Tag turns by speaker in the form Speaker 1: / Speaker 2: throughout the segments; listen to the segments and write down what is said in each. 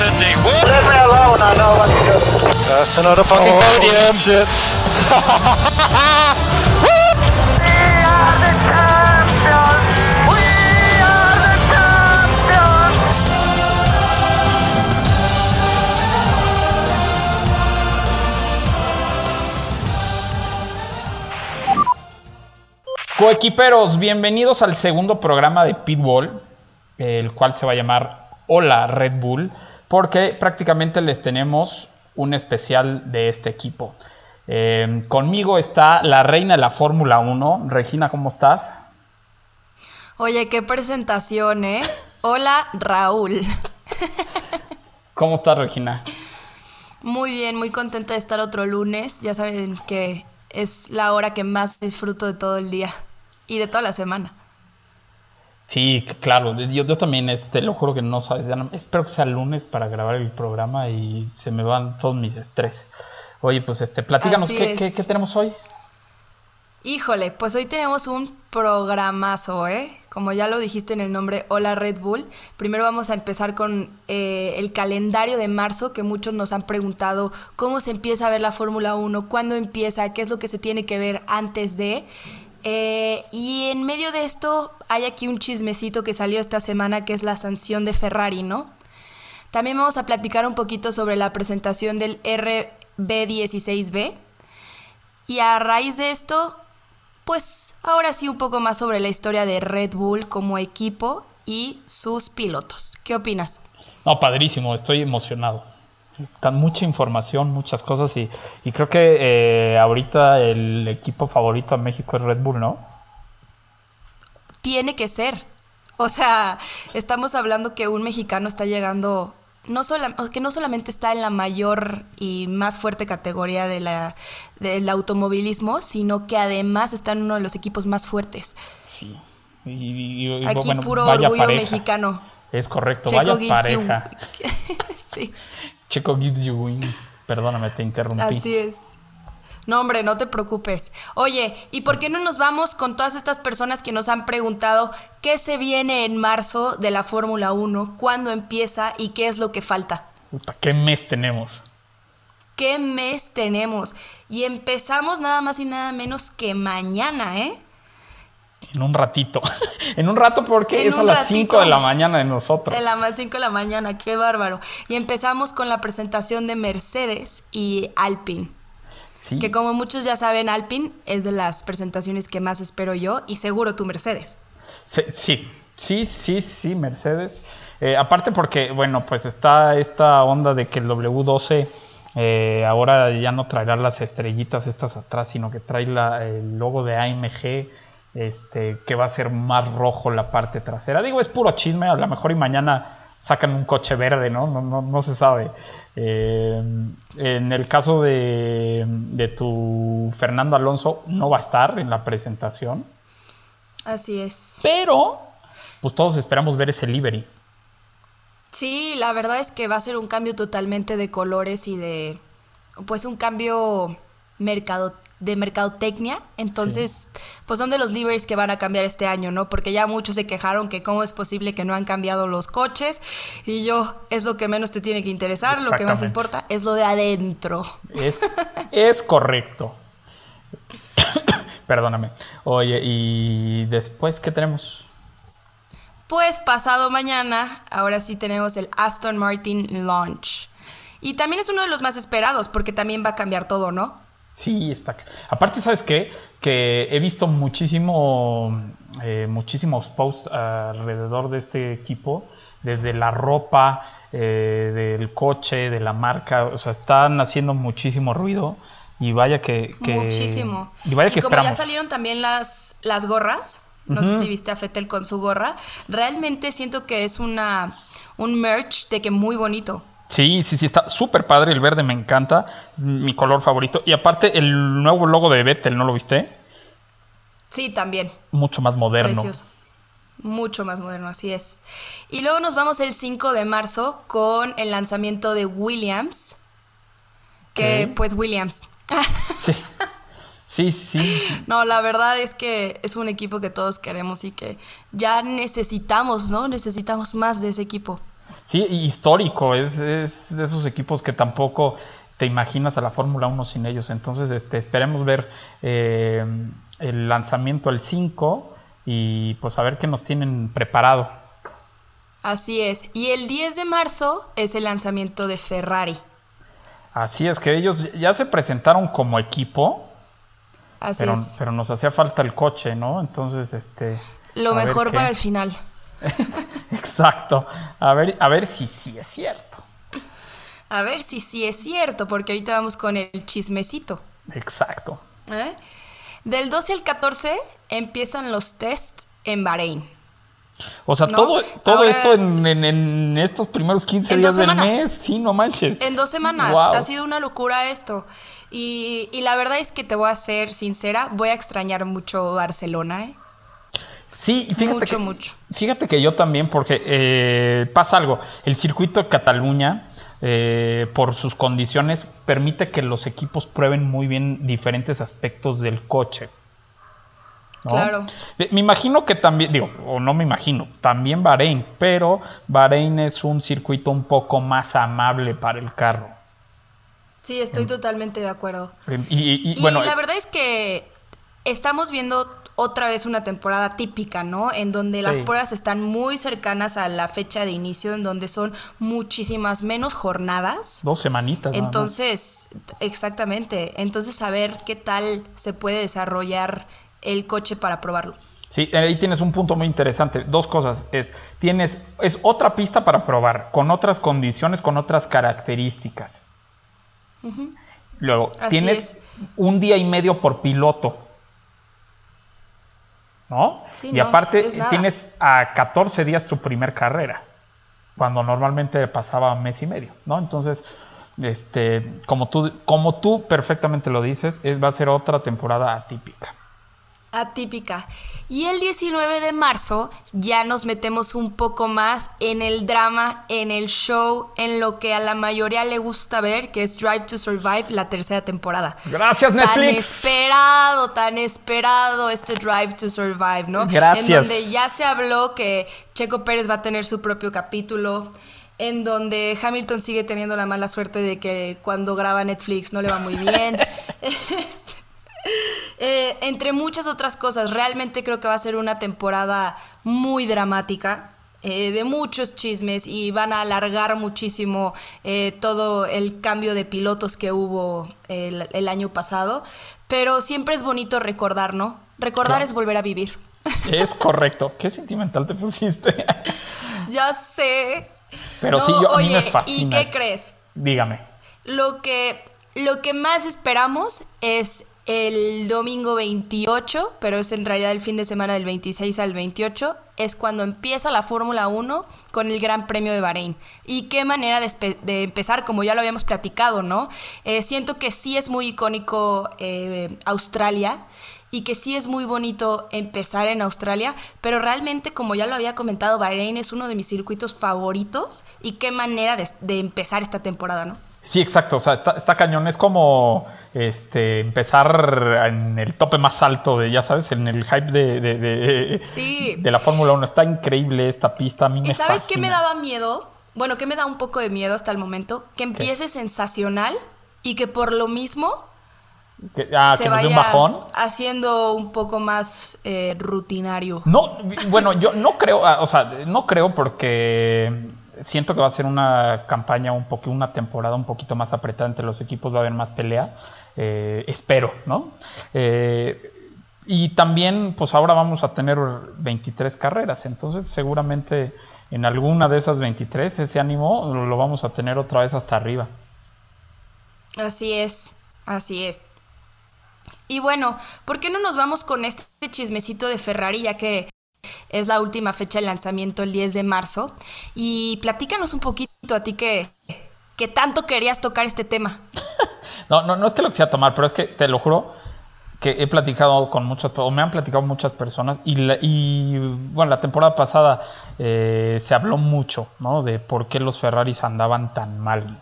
Speaker 1: descending. Whoa.
Speaker 2: Leave me alone, I know what to do.
Speaker 1: That's another fucking
Speaker 3: Oh,
Speaker 1: podium.
Speaker 3: shit.
Speaker 4: Coequiperos, bienvenidos al segundo programa de Pitbull, el cual se va a llamar Hola Red Bull, porque prácticamente les tenemos un especial de este equipo. Eh, conmigo está la reina de la Fórmula 1, Regina, ¿cómo estás?
Speaker 5: Oye, qué presentación, ¿eh? Hola, Raúl.
Speaker 4: ¿Cómo estás, Regina?
Speaker 5: Muy bien, muy contenta de estar otro lunes. Ya saben que es la hora que más disfruto de todo el día y de toda la semana.
Speaker 4: Sí, claro, yo, yo también, este, lo juro que no sabes, ya no- espero que sea lunes para grabar el programa y se me van todos mis estrés. Oye, pues este, platícanos, ¿qué, qué- qué tenemos hoy?
Speaker 5: Híjole, pues hoy tenemos un programazo, ¿eh? Como ya lo dijiste en el nombre Hola Red Bull. Primero vamos a empezar con eh, el calendario de marzo, que muchos nos han preguntado cómo se empieza a ver la Fórmula 1, cuándo empieza, qué es lo que se tiene que ver antes de. Eh, y en medio de esto hay aquí un chismecito que salió esta semana, que es la sanción de Ferrari, ¿no? También vamos a platicar un poquito sobre la presentación del RB16B. Y a raíz de esto, pues ahora sí un poco más sobre la historia de Red Bull como equipo y sus pilotos. ¿Qué opinas?
Speaker 4: No, padrísimo, estoy emocionado. Está mucha información, muchas cosas y, y creo que eh, ahorita el equipo favorito en México es Red Bull, ¿no?
Speaker 5: Tiene que ser. O sea, estamos hablando que un mexicano está llegando, no sola- que no solamente está en la mayor y más fuerte categoría de la, del automovilismo, sino que además está en uno de los equipos más fuertes.
Speaker 4: Sí. Y, y- y,
Speaker 5: Aquí
Speaker 4: bueno,
Speaker 5: puro orgullo
Speaker 4: pareja.
Speaker 5: mexicano.
Speaker 4: Es correcto,
Speaker 5: Checo
Speaker 4: vaya pareja.
Speaker 5: sí.
Speaker 4: Checo gives you win. Perdóname, te interrumpí.
Speaker 5: Así es. No, hombre, no te preocupes. Oye, ¿y por qué no nos vamos con todas estas personas que nos han preguntado qué se viene en marzo de la Fórmula 1, cuándo empieza y qué es lo que falta?
Speaker 4: Puta, ¿Qué mes tenemos?
Speaker 5: ¿Qué mes tenemos? Y empezamos nada más y nada menos que mañana, ¿eh?
Speaker 4: En un ratito. en un rato porque
Speaker 5: En
Speaker 4: es a las
Speaker 5: ratito.
Speaker 4: 5 de la mañana de nosotros.
Speaker 5: En las 5 de la mañana, qué bárbaro. Y empezamos con la presentación de Mercedes y Alpine.
Speaker 4: Sí.
Speaker 5: Que como muchos ya saben, Alpine es de las presentaciones que más espero yo y seguro tú Mercedes.
Speaker 4: Sí, sí, sí, sí, sí, Mercedes. Eh, aparte porque, bueno, pues está esta onda de que el W12 eh, ahora ya no traerá las estrellitas estas atrás, sino que trae la- el logo de AMG, este, que va a ser más rojo la parte trasera. Digo, es puro chisme, a lo mejor y mañana sacan un coche verde, ¿no? No, no, no se sabe. Eh, en el caso de, de tu Fernando Alonso, no va a estar en la presentación.
Speaker 5: Así es.
Speaker 4: Pero, pues todos esperamos ver ese livery.
Speaker 5: Sí, la verdad es que va a ser un cambio totalmente de colores y de, pues un cambio mercado, de mercadotecnia. Entonces, pues son de los liveries que van a cambiar este año, ¿no? Porque ya muchos se quejaron que cómo es posible que no han cambiado los coches. Y yo, es lo que menos te tiene que interesar, lo que más importa es lo de adentro.
Speaker 4: Es, es correcto. Perdóname. Oye, y después, ¿qué tenemos?
Speaker 5: Pues pasado mañana, ahora sí tenemos el Aston Martin Launch. Y también es uno de los más esperados porque también va a cambiar todo, ¿no?
Speaker 4: Sí, está. Aparte, ¿sabes qué? Que he visto muchísimo, eh, muchísimos posts alrededor de este equipo, desde la ropa, eh, del coche, de la marca, o sea, están haciendo muchísimo ruido y vaya que... que-
Speaker 5: Muchísimo.
Speaker 4: Y vaya que
Speaker 5: como ya salieron también las, las gorras, no sé si viste a Fettel con su gorra, realmente siento que es una un merch de que muy bonito.
Speaker 4: Sí, sí, sí, está súper padre, el verde me encanta, mi color favorito. Y aparte, el nuevo logo de Vettel, ¿no lo viste?
Speaker 5: Sí, también.
Speaker 4: Mucho más moderno.
Speaker 5: Precioso. Mucho más moderno, así es. Y luego nos vamos el 5 de marzo con el lanzamiento de Williams. Que pues Williams.
Speaker 4: Sí. Sí, sí.
Speaker 5: No, la verdad es que es un equipo que todos queremos y que ya necesitamos, ¿no? Necesitamos más de ese equipo.
Speaker 4: Sí, histórico, es, es, de esos equipos que tampoco te imaginas a la Fórmula 1 sin ellos. Entonces, este, esperemos ver eh, el lanzamiento el 5 y pues a ver qué nos tienen preparado.
Speaker 5: Así es. Y el 10 de marzo es el lanzamiento de Ferrari.
Speaker 4: Así es, que ellos ya se presentaron como equipo.
Speaker 5: Así
Speaker 4: pero,
Speaker 5: es.
Speaker 4: pero nos hacía falta el coche, ¿no? Entonces, este.
Speaker 5: Lo mejor para el final.
Speaker 4: Exacto. A ver, a ver si sí es cierto.
Speaker 5: A ver si sí es cierto, porque ahorita vamos con el chismecito.
Speaker 4: Exacto.
Speaker 5: ¿Eh? Del 12 al 14 empiezan los tests en Bahrein.
Speaker 4: O sea,
Speaker 5: ¿No?
Speaker 4: todo, todo
Speaker 5: Ahora-
Speaker 4: esto en, en- en estos primeros 15
Speaker 5: En
Speaker 4: días del mes, sí, no manches.
Speaker 5: En dos semanas. Ha sido una locura esto. Y, y la verdad es que te voy a ser sincera, voy a extrañar mucho Barcelona, ¿eh?
Speaker 4: Sí, y fíjate
Speaker 5: Mucho,
Speaker 4: que,
Speaker 5: mucho.
Speaker 4: Fíjate que yo también, porque eh, pasa algo. El circuito de Cataluña, eh, por sus condiciones, permite que los equipos prueben muy bien diferentes aspectos del coche. ¿no?
Speaker 5: Claro.
Speaker 4: Eh, Me imagino que también, digo, o no me imagino, también Bahrein, pero Bahrein es un circuito un poco más amable para el carro.
Speaker 5: Sí, estoy totalmente de acuerdo.
Speaker 4: Y, y- y,
Speaker 5: Y
Speaker 4: bueno,
Speaker 5: la verdad es que estamos viendo otra vez una temporada típica, ¿no? En donde las
Speaker 4: Sí.
Speaker 5: pruebas están muy cercanas a la fecha de inicio, en donde son muchísimas menos jornadas.
Speaker 4: dos semanitas. nada más.
Speaker 5: Entonces, exactamente. Entonces, a ver qué tal se puede desarrollar el coche para probarlo.
Speaker 4: Sí, ahí tienes un punto muy interesante. Dos cosas. Es, tienes, es otra pista para probar, con otras condiciones, con otras características. Luego,
Speaker 5: Así
Speaker 4: tienes
Speaker 5: es.
Speaker 4: un día y medio por piloto. ¿No?
Speaker 5: Sí,
Speaker 4: y
Speaker 5: no,
Speaker 4: aparte, tienes a 14 días tu primer carrera, cuando normalmente pasaba mes y medio, ¿no? Entonces, este, como tú, como tú perfectamente lo dices, es, va a ser otra temporada atípica.
Speaker 5: Atípica. Y el 19 de marzo ya nos metemos un poco más en el drama, en el show, en lo que a la mayoría le gusta ver, que es Drive to Survive, la tercera temporada.
Speaker 4: Gracias,
Speaker 5: Tan
Speaker 4: Netflix.
Speaker 5: esperado, tan esperado este Drive to Survive, ¿no?
Speaker 4: Gracias.
Speaker 5: En donde ya se habló que Checo Pérez va a tener su propio capítulo, en donde Hamilton sigue teniendo la mala suerte de que cuando graba Netflix no le va muy bien. Eh, entre muchas otras cosas, realmente creo que va a ser una temporada muy dramática, eh, de muchos chismes y van a alargar muchísimo eh, todo el cambio de pilotos que hubo el, el año pasado. Pero siempre es bonito recordar, ¿no? Recordar
Speaker 4: Claro.
Speaker 5: es volver a vivir.
Speaker 4: Es correcto. Qué sentimental te pusiste.
Speaker 5: ya sé.
Speaker 4: Pero
Speaker 5: No,
Speaker 4: sí, yo, a mí
Speaker 5: oye,
Speaker 4: me fascina.
Speaker 5: ¿Y qué crees?
Speaker 4: Dígame.
Speaker 5: Lo que, lo que más esperamos es el domingo 28, pero es en realidad el fin de semana del 26 al 28, es cuando empieza la Fórmula 1 con el Gran Premio de Bahrein. Y qué manera de, empezar, como ya lo habíamos platicado, ¿no? Eh, siento que sí es muy icónico eh, Australia y que sí es muy bonito empezar en Australia, pero realmente, como ya lo había comentado, Bahrein es uno de mis circuitos favoritos y qué manera de, de empezar esta temporada, ¿no?
Speaker 4: Sí, exacto. O sea, está, está cañón. Es como este, empezar en el tope más alto de, ya sabes, en el hype de, de, de-
Speaker 5: Sí.
Speaker 4: de la Fórmula 1. Está increíble esta pista. A mí me
Speaker 5: ¿Y sabes qué me daba miedo? Bueno, que me da un poco de miedo hasta el momento, que empiece sensacional y que por lo mismo
Speaker 4: Que, ah,
Speaker 5: se
Speaker 4: que
Speaker 5: vaya
Speaker 4: un bajón.
Speaker 5: haciendo un poco más eh, rutinario.
Speaker 4: No, bueno, yo no creo, ah, o sea, no creo porque siento que va a ser una campaña un poco, una temporada un poquito más apretada entre los equipos, va a haber más pelea, eh, espero, ¿no? Eh, y también, pues ahora vamos a tener 23 carreras, entonces seguramente en alguna de esas 23 ese ánimo lo, vamos a tener otra vez hasta arriba.
Speaker 5: Así es, así es. Y bueno, ¿por qué no nos vamos con este chismecito de Ferrari, ya que es la última fecha de lanzamiento el 10 de marzo? Y platícanos un poquito a ti que, que tanto querías tocar este tema.
Speaker 4: No, no, no es que lo quisiera tomar, pero es que te lo juro que he platicado con muchas, o me han platicado muchas personas y, la- y bueno, la temporada pasada eh, se habló mucho, ¿no? De por qué los Ferraris andaban tan mal.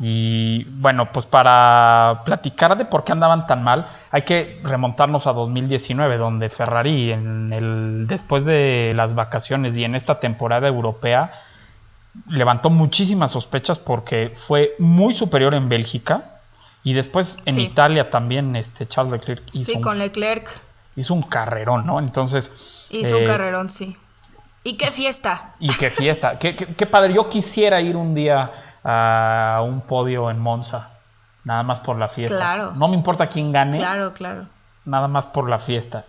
Speaker 4: Y bueno, pues para platicar de por qué andaban tan mal, hay que remontarnos a 2019, donde Ferrari en el, después de las vacaciones y en esta temporada europea levantó muchísimas sospechas porque fue muy superior en Bélgica y después en
Speaker 5: Sí.
Speaker 4: Italia también este Charles Leclerc hizo,
Speaker 5: Sí,
Speaker 4: un,
Speaker 5: con Leclerc
Speaker 4: hizo un carrerón, ¿no? Entonces...
Speaker 5: hizo un
Speaker 4: eh,
Speaker 5: carrerón, sí. ¿Y qué fiesta?
Speaker 4: Y qué fiesta, qué, qué- qué padre. Yo quisiera ir un día a un podio en Monza, nada más por la fiesta.
Speaker 5: Claro.
Speaker 4: No me importa quién gane,
Speaker 5: Claro, claro.
Speaker 4: nada más por la fiesta.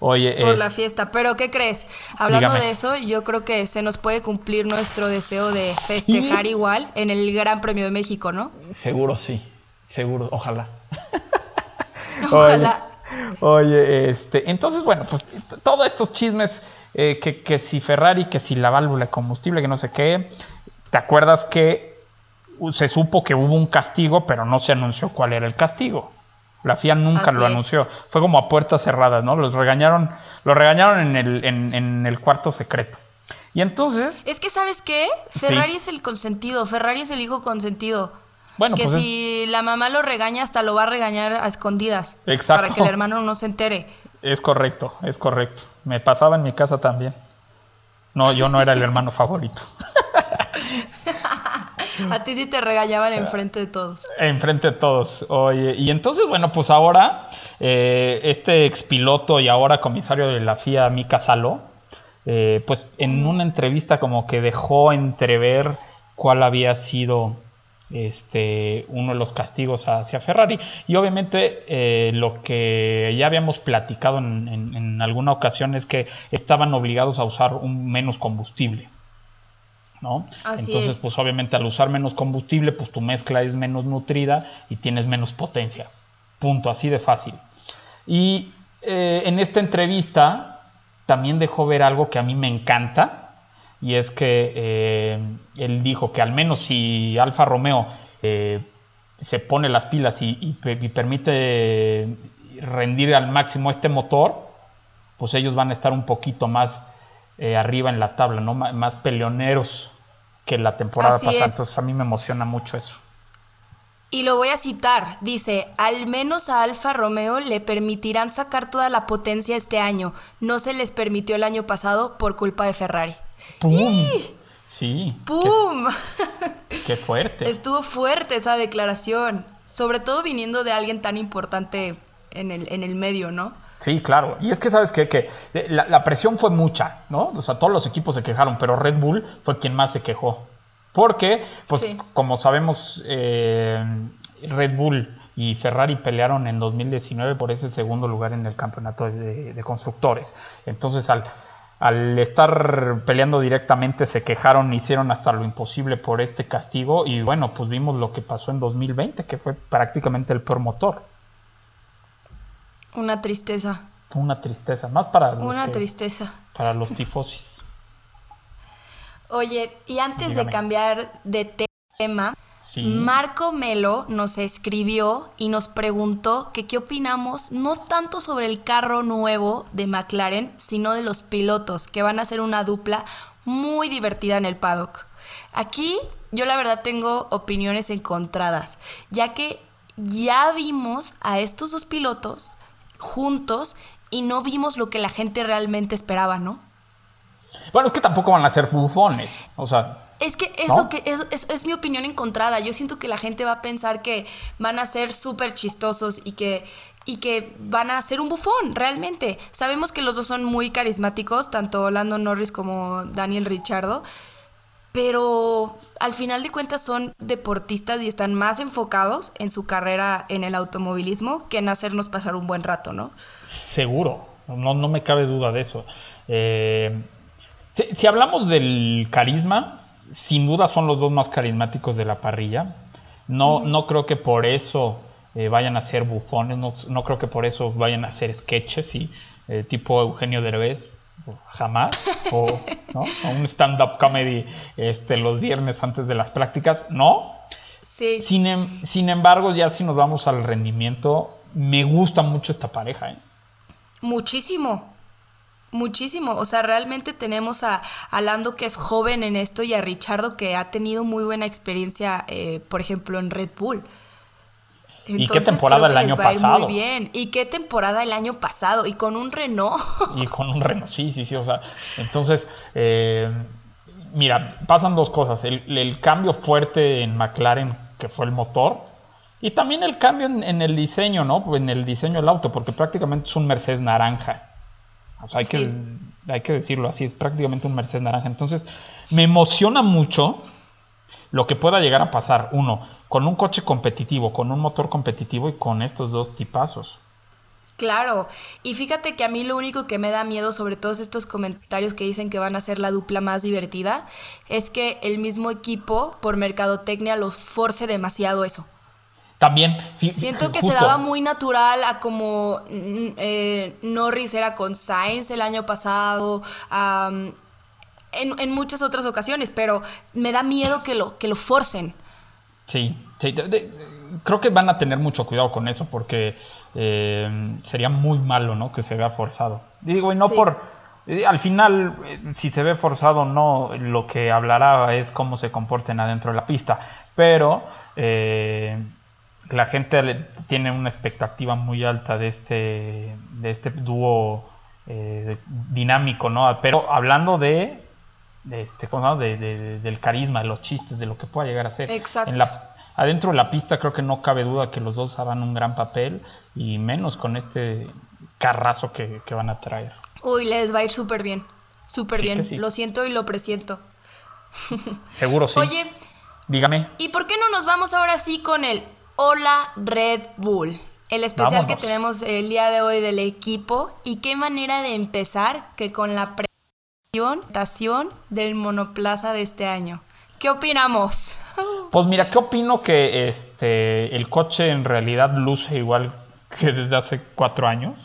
Speaker 4: Oye,
Speaker 5: Por
Speaker 4: eh,
Speaker 5: la fiesta. Pero ¿qué crees? Hablando
Speaker 4: Dígame.
Speaker 5: de eso, yo creo que se nos puede cumplir nuestro deseo de festejar
Speaker 4: Sí.
Speaker 5: igual en el Gran Premio de México, ¿no?
Speaker 4: seguro sí, seguro, ojalá.
Speaker 5: Ojalá.
Speaker 4: Oye, este, entonces, bueno, pues todos estos chismes, eh, que, que si Ferrari, que si la válvula de combustible, que no sé qué, ¿te acuerdas que se supo que hubo un castigo, pero no se anunció cuál era el castigo? La FIA nunca
Speaker 5: Así
Speaker 4: lo
Speaker 5: es.
Speaker 4: anunció, fue como a puertas cerradas, ¿no? Los regañaron, los regañaron en el, en, en el cuarto secreto. Y entonces,
Speaker 5: Es que, ¿sabes qué? Ferrari es el consentido, Ferrari es el hijo consentido.
Speaker 4: Bueno,
Speaker 5: que
Speaker 4: pues es-
Speaker 5: si la mamá lo regaña, hasta lo va a regañar a escondidas.
Speaker 4: Exacto.
Speaker 5: Para que el hermano no se entere.
Speaker 4: es correcto, es correcto. Me pasaba en mi casa también. No, yo no era el hermano favorito.
Speaker 5: A ti sí te regañaban enfrente de todos.
Speaker 4: Enfrente de todos. Oye, y entonces, bueno, pues ahora eh, este expiloto y ahora comisario de la FIA, Mika Salo, eh, pues en una entrevista como que dejó entrever cuál había sido este uno de los castigos hacia Ferrari. Y obviamente eh, lo que ya habíamos platicado en, en- en alguna ocasión es que estaban obligados a usar un menos combustible. ¿no?
Speaker 5: Así
Speaker 4: Entonces,
Speaker 5: es.
Speaker 4: pues obviamente al usar menos combustible, pues tu mezcla es menos nutrida y tienes menos potencia. Punto, así de fácil. Y eh, en esta entrevista también dejó ver algo que a mí me encanta, y es que eh, él dijo que al menos si Alfa Romeo eh, se pone las pilas y, y pe- y permite rendir al máximo este motor, pues ellos van a estar un poquito más eh, arriba en la tabla, ¿no? M- más peleoneros que la temporada
Speaker 5: Así
Speaker 4: pasada.
Speaker 5: es.
Speaker 4: Entonces a mí me emociona mucho eso.
Speaker 5: Y lo voy a citar. Dice, al menos a Alfa Romeo le permitirán sacar toda la potencia este año. No se les permitió el año pasado por culpa de Ferrari.
Speaker 4: ¡Pum! Sí.
Speaker 5: ¡Pum!
Speaker 4: Qué, qué fuerte.
Speaker 5: Estuvo fuerte esa declaración. Sobre todo viniendo de alguien tan importante en el, en el medio, ¿no?
Speaker 4: Sí, claro. Y es que sabes qué? que eh, la, la presión fue mucha, ¿no? O sea, todos los equipos se quejaron, pero Red Bull fue quien más se quejó. Porque, pues,
Speaker 5: Sí.
Speaker 4: como sabemos, eh, Red Bull y Ferrari pelearon en 2019 por ese segundo lugar en el campeonato de, de constructores. Entonces, al, al estar peleando directamente, se quejaron, hicieron hasta lo imposible por este castigo. Y bueno, pues vimos lo que pasó en 2020, que fue prácticamente el peor motor.
Speaker 5: Una tristeza.
Speaker 4: Una tristeza, más para los,
Speaker 5: Una
Speaker 4: que-
Speaker 5: tristeza.
Speaker 4: para los tifosis.
Speaker 5: Oye, y antes
Speaker 4: Dígame.
Speaker 5: de cambiar de tema,
Speaker 4: Sí.
Speaker 5: Marco Melo nos escribió y nos preguntó que qué opinamos no tanto sobre el carro nuevo de McLaren, sino de los pilotos, que van a ser una dupla muy divertida en el paddock. Aquí yo la verdad tengo opiniones encontradas, ya que ya vimos a estos dos pilotos juntos y no vimos lo que la gente realmente esperaba, ¿no?
Speaker 4: Bueno, es que tampoco van a ser bufones. O sea,
Speaker 5: Es que es
Speaker 4: ¿No?
Speaker 5: lo que es, es- es mi opinión encontrada. Yo siento que la gente va a pensar que van a ser súper chistosos y que, y que van a ser un bufón, realmente. Sabemos que los dos son muy carismáticos, tanto Lando Norris como Daniel Richardo. Pero al final de cuentas son deportistas y están más enfocados en su carrera en el automovilismo que en hacernos pasar un buen rato, ¿no?
Speaker 4: seguro. No, no me cabe duda de eso. Eh, si, si hablamos del carisma, sin duda son los dos más carismáticos de la parrilla. No, no creo que por eso eh, vayan a ser bufones, no, no creo que por eso vayan a hacer sketches y eh, tipo Eugenio Derbez, jamás. O, ¿no? O un stand-up comedy este, los viernes antes de las prácticas, no.
Speaker 5: Sí.
Speaker 4: Sin, em- sin embargo, ya si nos vamos al rendimiento, me gusta mucho esta pareja. ¿eh?
Speaker 5: Muchísimo. Muchísimo. O sea, realmente tenemos a, a Lando que es joven en esto y a Richardo que ha tenido muy buena experiencia, eh, por ejemplo, en Red Bull.
Speaker 4: ¿Y qué temporada
Speaker 5: creo
Speaker 4: el
Speaker 5: que
Speaker 4: año
Speaker 5: les va a ir
Speaker 4: pasado?
Speaker 5: Muy bien. ¿Y qué temporada el año pasado? Y con un Renault.
Speaker 4: y con un Renault, sí, sí, sí, o sea, entonces, eh, mira, pasan dos cosas. El, el cambio fuerte en McLaren, que fue el motor, y también el cambio en, en el diseño, ¿no? En el diseño del auto, porque prácticamente es un Mercedes naranja. O sea, hay,
Speaker 5: Sí.
Speaker 4: que, hay que decirlo así, es prácticamente un Mercedes naranja. Entonces, me emociona mucho lo que pueda llegar a pasar, uno, con un coche competitivo, con un motor competitivo y con estos dos tipazos.
Speaker 5: Claro, y fíjate que a mí lo único que me da miedo sobre todos estos comentarios que dicen que van a ser la dupla más divertida es que el mismo equipo por mercadotecnia los force demasiado eso.
Speaker 4: También,
Speaker 5: Siento que
Speaker 4: justo,
Speaker 5: se daba muy natural a como mm, eh, Norris era con Sainz el año pasado, am, en, en muchas otras ocasiones, pero me da miedo que lo, que lo forcen.
Speaker 4: Sí, sí, de- de- creo que van a tener mucho cuidado con eso porque eh, sería muy malo, ¿no? Que se vea forzado. Digo, y no
Speaker 5: Sí.
Speaker 4: por... eh, Al final, eh, si se ve forzado o no, lo que hablará es cómo se comporten adentro de la pista. Pero eh, la gente tiene una expectativa muy alta de este, de este dúo eh, dinámico, ¿no? Pero hablando de, de este, ¿cómo se llama? De- de- del carisma, de los chistes, de lo que pueda llegar a ser.
Speaker 5: Exacto.
Speaker 4: En la- adentro de la pista creo que no cabe duda que los dos harán un gran papel y menos con este carrazo que, que van a traer.
Speaker 5: Uy, les va a ir súper bien, súper
Speaker 4: Sí
Speaker 5: bien.
Speaker 4: sí.
Speaker 5: Lo siento y lo presiento.
Speaker 4: Seguro sí.
Speaker 5: Oye,
Speaker 4: Dígame.
Speaker 5: ¿y por qué no nos vamos ahora sí con el Hola Red Bull? El especial que tenemos el día de hoy del equipo. Y qué manera de empezar que con la presentación del monoplaza de este año. ¿Qué opinamos?
Speaker 4: Pues mira, ¿qué opino que este el coche en realidad luce igual que desde hace cuatro años?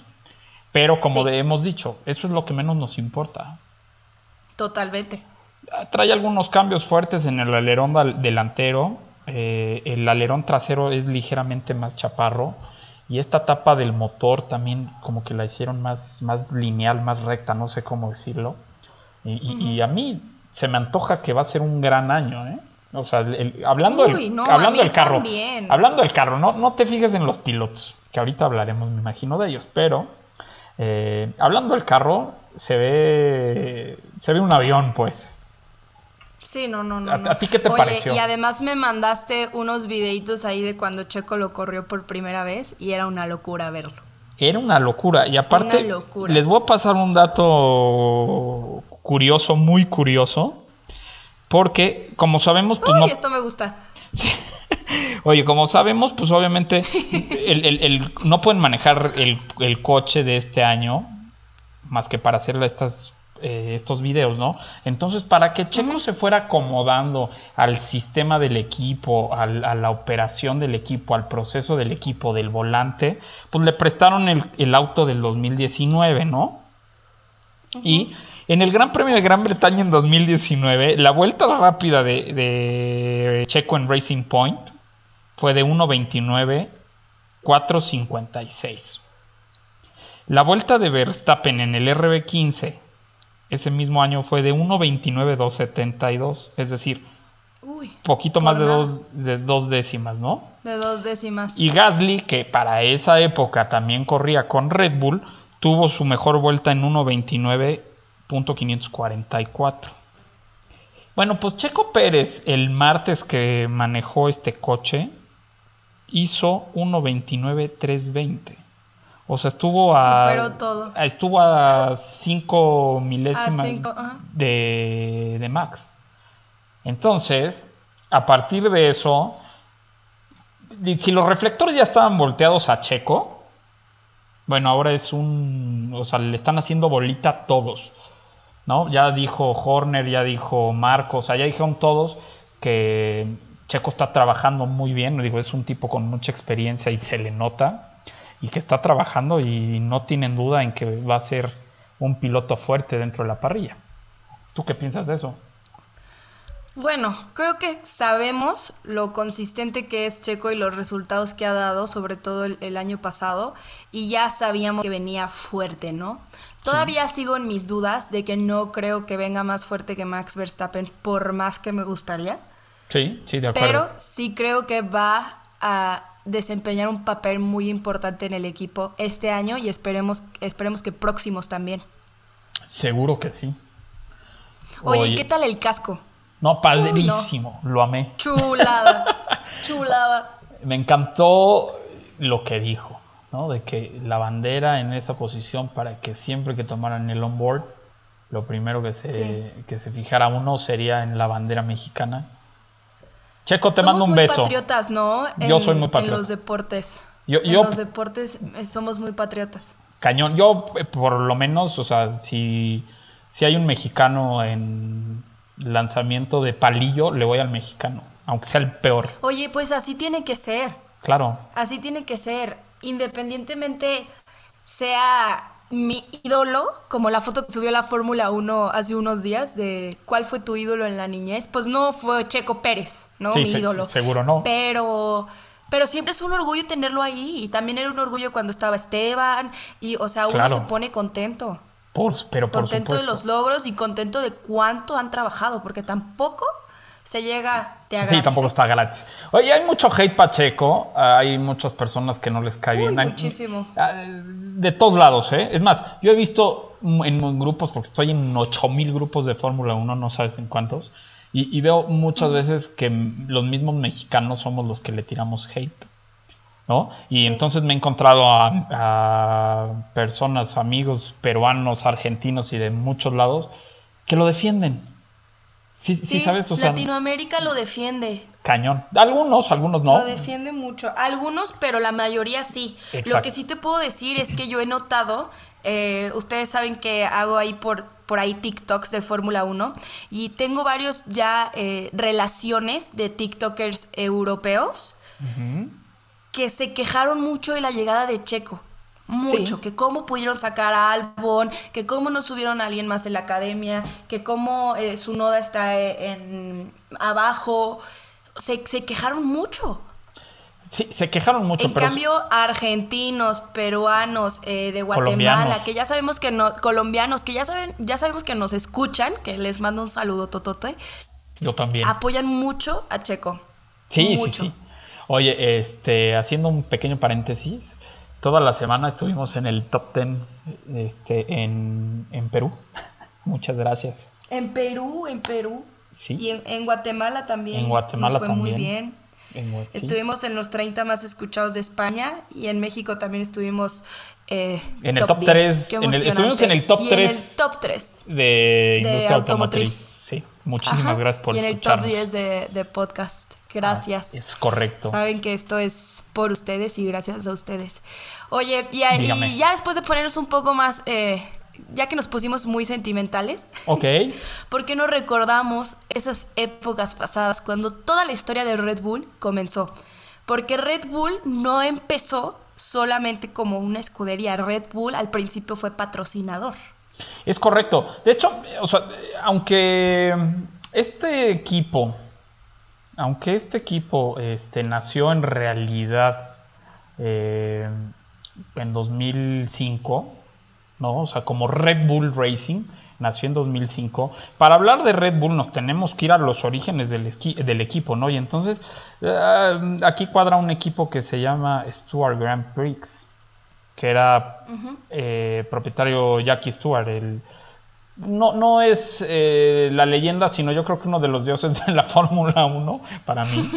Speaker 4: Pero como
Speaker 5: Sí.
Speaker 4: hemos dicho, eso es lo que menos nos importa.
Speaker 5: Totalmente.
Speaker 4: Trae algunos cambios fuertes en el alerón delantero. Eh, el alerón trasero es ligeramente más chaparro. Y esta tapa del motor también como que la hicieron más, más lineal, más recta, no sé cómo decirlo. Y, a mí se me antoja que va a ser un gran año, ¿eh? O sea, el- el- hablando,
Speaker 5: Uy, no,
Speaker 4: hablando del carro,
Speaker 5: también.
Speaker 4: hablando del carro, no, no te fijes en los pilotos, que ahorita hablaremos, me imagino, de ellos, pero eh, hablando del carro, se ve, se ve un avión, pues.
Speaker 5: Sí, no, no, no.
Speaker 4: ¿A-
Speaker 5: no.
Speaker 4: a ti qué te
Speaker 5: Oye,
Speaker 4: pareció?
Speaker 5: Y además me mandaste unos videitos ahí de cuando Checo lo corrió por primera vez y era una locura verlo.
Speaker 4: Era una locura. Y aparte,
Speaker 5: Una locura.
Speaker 4: les voy a pasar un dato curioso, muy curioso. Porque, como sabemos, pues
Speaker 5: Uy,
Speaker 4: no.
Speaker 5: esto me gusta.
Speaker 4: Oye, como sabemos, pues obviamente el- el- el- no pueden manejar el, el coche de este año más que para hacer estas, eh, estos videos, ¿no? Entonces, para que Checo se fuera acomodando al sistema del equipo, al- a la operación del equipo, al proceso del equipo, del volante, pues le prestaron el, el auto del 2019, ¿no? Y en el Gran Premio de Gran Bretaña en 2019, la vuelta rápida de, de Checo en Racing Point fue de 1.29.456. La vuelta de Verstappen en el RB15 ese mismo año fue de 1.29.272, es decir,
Speaker 5: Uy.
Speaker 4: poquito más de
Speaker 5: nada.
Speaker 4: dos, de dos décimas, ¿no?
Speaker 5: De dos décimas.
Speaker 4: Y Gasly, que para esa época también corría con Red Bull, tuvo su mejor vuelta en 1.29.544. Bueno, pues Checo Pérez el martes que manejó este coche hizo 1.29.320. O sea, estuvo a
Speaker 5: todo.
Speaker 4: estuvo a 5 milésimas
Speaker 5: A cinco, ajá.
Speaker 4: de, de Max. Entonces, a partir de eso, si los reflectores ya estaban volteados a Checo, bueno, ahora es un. O sea, le están haciendo bolita a todos. ¿No? Ya dijo Horner, ya dijo Marcos, o sea, ya dijeron todos que Checo está trabajando muy bien. Digo, es un tipo con mucha experiencia y se le nota. Y que está trabajando y no tienen duda en que va a ser un piloto fuerte dentro de la parrilla. ¿Tú qué piensas de eso?
Speaker 5: Bueno, creo que sabemos lo consistente que es Checo y los resultados que ha dado, sobre todo el, el año pasado, y ya sabíamos que venía fuerte, ¿no? Todavía sigo en mis dudas de que no creo que venga más fuerte que Max Verstappen, por más que me gustaría,
Speaker 4: Sí, sí, de acuerdo.
Speaker 5: pero sí creo que va a desempeñar un papel muy importante en el equipo este año y esperemos, esperemos que próximos también.
Speaker 4: Seguro que sí.
Speaker 5: Oye,
Speaker 4: Oye.
Speaker 5: ¿qué tal el casco?
Speaker 4: No, padrísimo, lo amé.
Speaker 5: Chulada, chulada.
Speaker 4: Me encantó lo que dijo, ¿no? De que la bandera en esa posición para que siempre que tomaran el onboard, lo primero que se,
Speaker 5: Sí.
Speaker 4: que se fijara uno sería en la bandera mexicana. Checo, te
Speaker 5: somos
Speaker 4: mando un
Speaker 5: muy
Speaker 4: beso.
Speaker 5: patriotas, ¿no?
Speaker 4: Yo soy muy
Speaker 5: En
Speaker 4: patriota.
Speaker 5: los deportes.
Speaker 4: Yo-
Speaker 5: en
Speaker 4: yo-
Speaker 5: los deportes eh, somos muy patriotas.
Speaker 4: Cañón. Yo, eh, por lo menos, o sea, si, si hay un mexicano en lanzamiento de palillo, le voy al mexicano, aunque sea el peor.
Speaker 5: Oye, pues así tiene que ser.
Speaker 4: Claro.
Speaker 5: Así tiene que ser. Independientemente sea mi ídolo, como la foto que subió la Fórmula 1 hace unos días de cuál fue tu ídolo en la niñez, pues no fue Checo Pérez, ¿no?
Speaker 4: Sí,
Speaker 5: mi
Speaker 4: se-
Speaker 5: ídolo.
Speaker 4: seguro no.
Speaker 5: Pero pero siempre es un orgullo tenerlo ahí y también era un orgullo cuando estaba Esteban y o sea, uno
Speaker 4: Claro.
Speaker 5: se pone contento.
Speaker 4: Por, pero por
Speaker 5: contento de los logros y contento de cuánto han trabajado, porque tampoco se llega de a
Speaker 4: Sí, tampoco está gratis. Oye, hay mucho hate pacheco. Hay muchas personas que no les cae
Speaker 5: Uy,
Speaker 4: bien. Hay-
Speaker 5: muchísimo.
Speaker 4: ah, De todos lados, ¿eh? Es más, yo he visto en grupos, porque estoy en 8000 grupos de Fórmula 1, no sabes en cuántos. Y, y veo muchas veces que los mismos mexicanos somos los que le tiramos hate. ¿No? Y
Speaker 5: Sí.
Speaker 4: entonces me he encontrado a, a personas, amigos peruanos, argentinos y de muchos lados que lo defienden. Sí, sí, ¿sabes?
Speaker 5: Latinoamérica lo defiende.
Speaker 4: Cañón. Algunos, algunos no.
Speaker 5: Lo defiende mucho. Algunos, pero la mayoría sí. Lo
Speaker 4: Exacto.
Speaker 5: que sí te puedo decir es que yo he notado, eh, ustedes saben que hago ahí por, por ahí TikToks de Fórmula 1 y tengo varios ya eh, relaciones de TikTokers europeos que se quejaron mucho de la llegada de Checo. Mucho,
Speaker 4: Sí.
Speaker 5: que cómo pudieron sacar a Albon, que cómo no subieron a alguien más en la academia, que cómo eh, su noda está eh, en abajo. Se, se quejaron mucho.
Speaker 4: Sí, se quejaron mucho,
Speaker 5: En
Speaker 4: pero
Speaker 5: cambio, argentinos, peruanos, eh, de Guatemala, que ya sabemos que no, colombianos, que ya saben, ya sabemos que nos escuchan, que les mando un saludo totote,
Speaker 4: yo también.
Speaker 5: apoyan mucho a Checo.
Speaker 4: sí,
Speaker 5: mucho.
Speaker 4: sí, sí. Oye, este, haciendo un pequeño paréntesis, toda la semana estuvimos en el top 10 este, en, en Perú. Muchas gracias.
Speaker 5: En Perú, en Perú.
Speaker 4: Sí.
Speaker 5: Y en, en Guatemala también.
Speaker 4: En Guatemala
Speaker 5: nos fue muy
Speaker 4: también.
Speaker 5: bien.
Speaker 4: En.
Speaker 5: Estuvimos en los 30 más escuchados de España y en México también estuvimos eh,
Speaker 4: En el top
Speaker 5: 10.
Speaker 4: tres,
Speaker 5: Qué
Speaker 4: en el- estuvimos en el top
Speaker 5: y
Speaker 4: tres.
Speaker 5: en el top 3.
Speaker 4: de industria
Speaker 5: automotriz.
Speaker 4: automotriz. Sí, muchísimas gracias por
Speaker 5: Y en el top
Speaker 4: escucharnos.
Speaker 5: 10 de, de podcast. Gracias.
Speaker 4: Ah, es correcto.
Speaker 5: Saben que esto es por ustedes y gracias a ustedes. Oye, y, a- y
Speaker 4: Dígame.
Speaker 5: ya después de ponernos un poco más, eh, ya que nos pusimos muy sentimentales,
Speaker 4: Ok.
Speaker 5: ¿por qué no recordamos esas épocas pasadas cuando toda la historia de Red Bull comenzó? Porque Red Bull no empezó solamente como una escudería. Red Bull al principio fue patrocinador.
Speaker 4: Es correcto. De hecho, o sea, aunque este equipo, aunque este equipo este, nació en realidad eh, en 2005, ¿no? O sea, como Red Bull Racing, nació en 2005. Para hablar de Red Bull nos tenemos que ir a los orígenes del, esqui- del equipo, ¿no? Y entonces eh, aquí cuadra un equipo que se llama Stuart Grand Prix, que era eh, propietario Jackie Stewart, el, no, no es eh, la leyenda, sino yo creo que uno de los dioses de la Fórmula 1, para mí,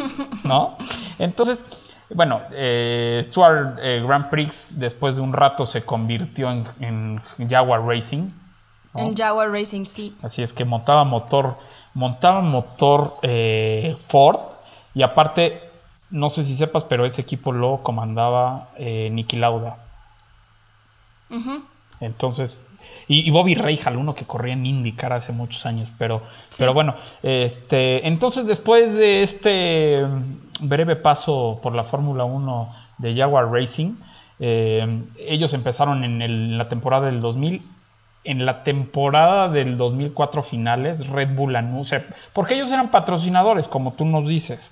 Speaker 4: ¿no? Entonces, bueno, eh, Stuart eh, Grand Prix después de un rato se convirtió en, en Jaguar Racing, ¿no?
Speaker 5: En Jaguar Racing, sí.
Speaker 4: Así es que montaba motor, montaba motor eh, Ford y aparte, no sé si sepas, pero ese equipo lo comandaba Niki Lauda. Entonces, y, y Bobby Rahal, uno que corría en IndyCar hace muchos años, pero,
Speaker 5: Sí.
Speaker 4: pero bueno, este, entonces después de este mm, breve paso por la Fórmula 1 de Jaguar Racing, eh, ellos empezaron en, el- en la temporada del 2000. En la temporada del 2004 finales, Red Bull anuncia, porque ellos eran patrocinadores, como tú nos dices.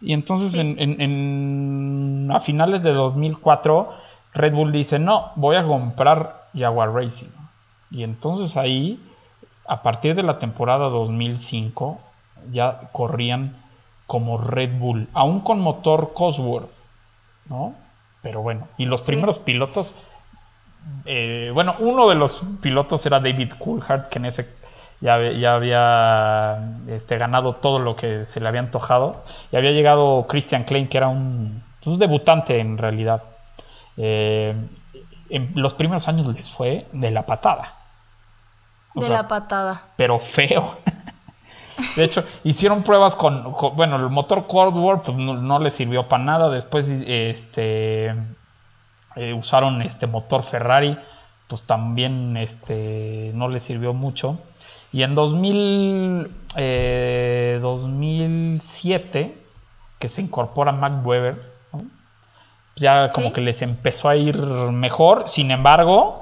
Speaker 4: Y entonces
Speaker 5: Sí.
Speaker 4: en, en- en- a finales de 2004, Red Bull dice, no, voy a comprar Jaguar Racing. Y entonces ahí, a partir de la temporada 2005, ya corrían como Red Bull, aún con motor Cosworth, ¿no? Pero bueno, y los
Speaker 5: Sí.
Speaker 4: primeros pilotos, eh, bueno, uno de los pilotos era David Coulthard, que en ese, ya, ya había este, ganado todo lo que se le había antojado. Y había llegado Christian Klein, que era un, un debutante en realidad. Eh, en los primeros años les fue de la patada. O
Speaker 5: De
Speaker 4: sea,
Speaker 5: la patada.
Speaker 4: pero feo. De hecho, hicieron pruebas con, con- bueno, el motor Cold War pues no, no les sirvió para nada. Después, este, eh, usaron este motor Ferrari, pues también, este, no les sirvió mucho. Y en 2000, eh, 2007, que se incorpora Mac Weber. Ya como
Speaker 5: Sí.
Speaker 4: que les empezó a ir mejor. Sin embargo,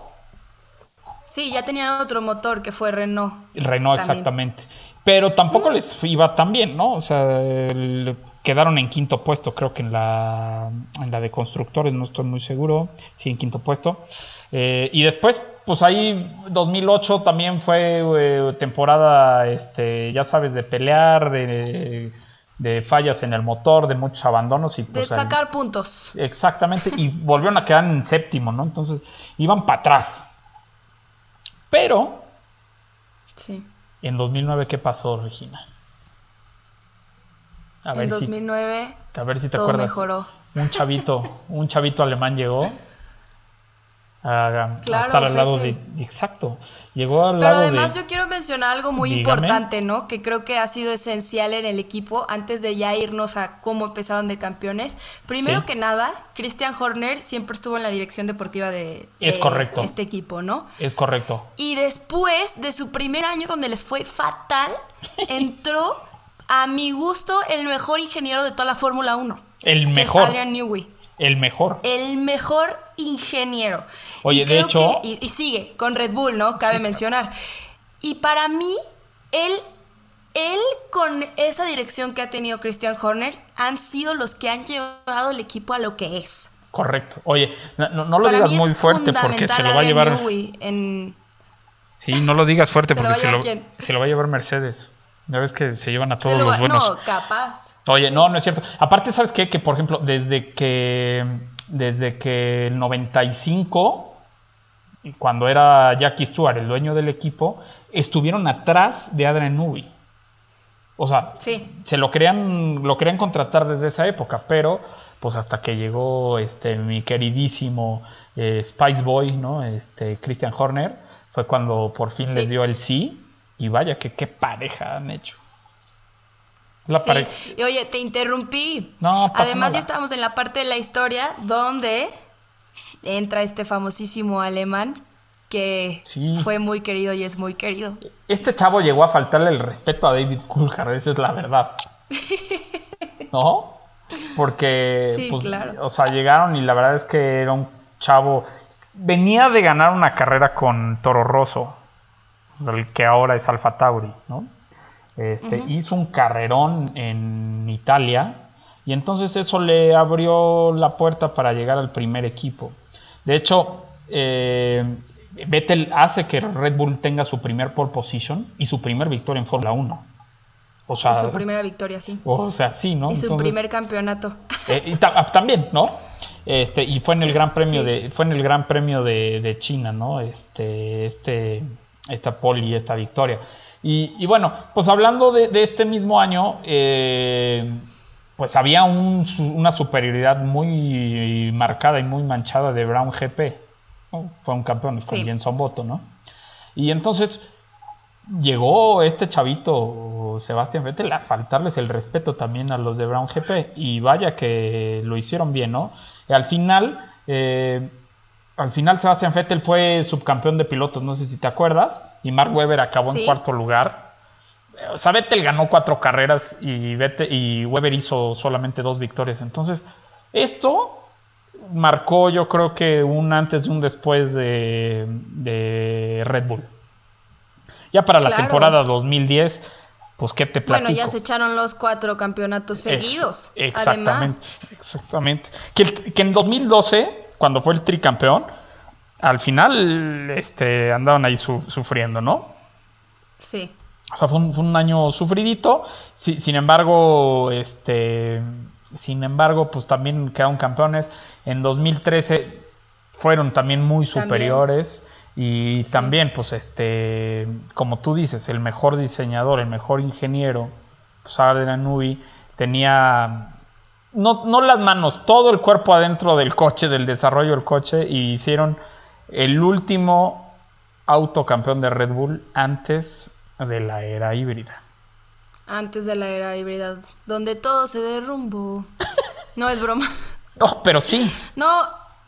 Speaker 5: Sí, ya tenían otro motor que fue Renault.
Speaker 4: Renault
Speaker 5: También.
Speaker 4: exactamente. Pero tampoco les iba tan bien, ¿no? O sea, el- quedaron en quinto puesto, creo que en la, en la de constructores, no estoy muy seguro. Sí, en quinto puesto. Eh, y después, pues ahí 2008 también fue eh, temporada, este, ya sabes, de pelear, de, de fallas en el motor, de muchos abandonos. Y,
Speaker 5: De
Speaker 4: pues,
Speaker 5: sacar puntos.
Speaker 4: Exactamente, y volvieron a quedar en séptimo, ¿no? Entonces iban para atrás. Pero
Speaker 5: Sí.
Speaker 4: en 2009, ¿qué pasó, Regina? A
Speaker 5: En
Speaker 4: ver, si,
Speaker 5: 2009
Speaker 4: a ver si te
Speaker 5: todo
Speaker 4: acuerdas.
Speaker 5: mejoró.
Speaker 4: Un chavito, un chavito alemán llegó a,
Speaker 5: Claro,
Speaker 4: estar al lado de... Exacto, llegó al
Speaker 5: Pero
Speaker 4: lado
Speaker 5: además
Speaker 4: de...
Speaker 5: yo quiero mencionar algo muy
Speaker 4: Dígame.
Speaker 5: importante, ¿no? Que creo que ha sido esencial en el equipo antes de ya irnos a cómo empezaron de campeones. Primero
Speaker 4: Sí.
Speaker 5: que nada, Christian Horner siempre estuvo en la dirección deportiva de,
Speaker 4: Es correcto.
Speaker 5: este equipo, ¿no?
Speaker 4: Es correcto.
Speaker 5: Y después de su primer año donde les fue fatal, entró a mi gusto el mejor ingeniero de toda la Fórmula 1.
Speaker 4: El
Speaker 5: que
Speaker 4: mejor.
Speaker 5: Es Adrian Newey.
Speaker 4: El mejor.
Speaker 5: El mejor ingeniero.
Speaker 4: Oye,
Speaker 5: y
Speaker 4: de
Speaker 5: creo
Speaker 4: hecho-
Speaker 5: que- y, y sigue con Red Bull, ¿no? Cabe mencionar. Y para mí, él, él con esa dirección que ha tenido Christian Horner, han sido los que han llevado el equipo a lo que es.
Speaker 4: Correcto. Oye, no, lo
Speaker 5: para
Speaker 4: digas muy fuerte porque se lo va a llevar...
Speaker 5: En...
Speaker 4: Sí, no lo digas fuerte
Speaker 5: ¿Se lo
Speaker 4: porque se lo, se lo va a llevar Mercedes. Ya ves que se llevan a todos
Speaker 5: lo
Speaker 4: los buenos.
Speaker 5: no, capaz.
Speaker 4: Oye,
Speaker 5: Sí.
Speaker 4: no, no es cierto. Aparte, ¿sabes qué? Que, por ejemplo, desde que desde que el 95, y cuando era Jackie Stewart el dueño del equipo, estuvieron atrás de Adrian Newey. O sea,
Speaker 5: Sí.
Speaker 4: se lo querían, lo querían contratar desde esa época, pero pues hasta que llegó este mi queridísimo eh, Spice Boy, ¿no? Este Christian Horner, fue cuando por fin
Speaker 5: Sí.
Speaker 4: les dio el sí. Y vaya que qué pareja han hecho. La
Speaker 5: Sí. Y oye, te interrumpí.
Speaker 4: No, pasa
Speaker 5: Además,
Speaker 4: nada.
Speaker 5: ya estábamos en la parte de la historia donde entra este famosísimo alemán que
Speaker 4: Sí.
Speaker 5: fue muy querido y es muy querido.
Speaker 4: Este chavo llegó a faltarle el respeto a David Coulthard, esa es la verdad. ¿No? Porque,
Speaker 5: Sí,
Speaker 4: pues,
Speaker 5: claro.
Speaker 4: o sea, llegaron y la verdad es que era un chavo. Venía de ganar una carrera con Toro Rosso, el que ahora es Alfa Tauri, ¿no? Este, Hizo un carrerón en Italia y entonces eso le abrió la puerta para llegar al primer equipo. De hecho, eh, Vettel hace que Red Bull tenga su primer pole position y su primer victoria en Fórmula 1. O sea,
Speaker 5: Y su primera victoria, sí.
Speaker 4: o sea, sí, ¿no?
Speaker 5: y su
Speaker 4: Entonces,
Speaker 5: primer campeonato.
Speaker 4: eh, y ta- ah, también, ¿no? Este, y fue en el Gran Premio
Speaker 5: Sí.
Speaker 4: de, fue en el Gran Premio de, de China, ¿no? Este, este, esta pole y esta victoria. Y, y bueno, pues hablando de, de este mismo año, eh, pues había un una superioridad muy marcada y muy manchada de Brown GP. ¿no? Fue un campeón con
Speaker 5: Sí.
Speaker 4: Jenson Button, ¿no? Y entonces llegó este chavito Sebastián Vettel a faltarles el respeto también a los de Brown GP y vaya que lo hicieron bien, ¿no? Y al final, eh, al final Sebastián Vettel fue subcampeón de pilotos, no sé si te acuerdas, y Mark Webber acabó en cuarto lugar. O sea, Vettel ganó cuatro carreras y, Vettel- y Weber hizo solamente dos victorias. Entonces, esto marcó yo creo que un antes y un después de, de Red Bull. Ya para la temporada 2010, pues qué te platico.
Speaker 5: Bueno, ya se echaron los cuatro campeonatos seguidos.
Speaker 4: Ex- exactamente,
Speaker 5: Además,
Speaker 4: exactamente. Que en 2012, cuando fue el tricampeón, al final este, andaban ahí su- sufriendo, ¿no?
Speaker 5: sí.
Speaker 4: O sea, fue un, fue un año sufridito. Si- sin embargo, este, sin embargo, pues también quedaron campeones. En 2013 fueron también muy
Speaker 5: También.
Speaker 4: superiores. Y también, pues, este, como tú dices, el mejor diseñador, el mejor ingeniero, pues Adrian Newey, tenía no, no las manos, todo el cuerpo adentro del coche, del desarrollo del coche, y hicieron el último autocampeón de Red Bull antes de la era híbrida.
Speaker 5: Antes de la era híbrida, donde todo se derrumbó. No es broma.
Speaker 4: No, pero sí.
Speaker 5: No,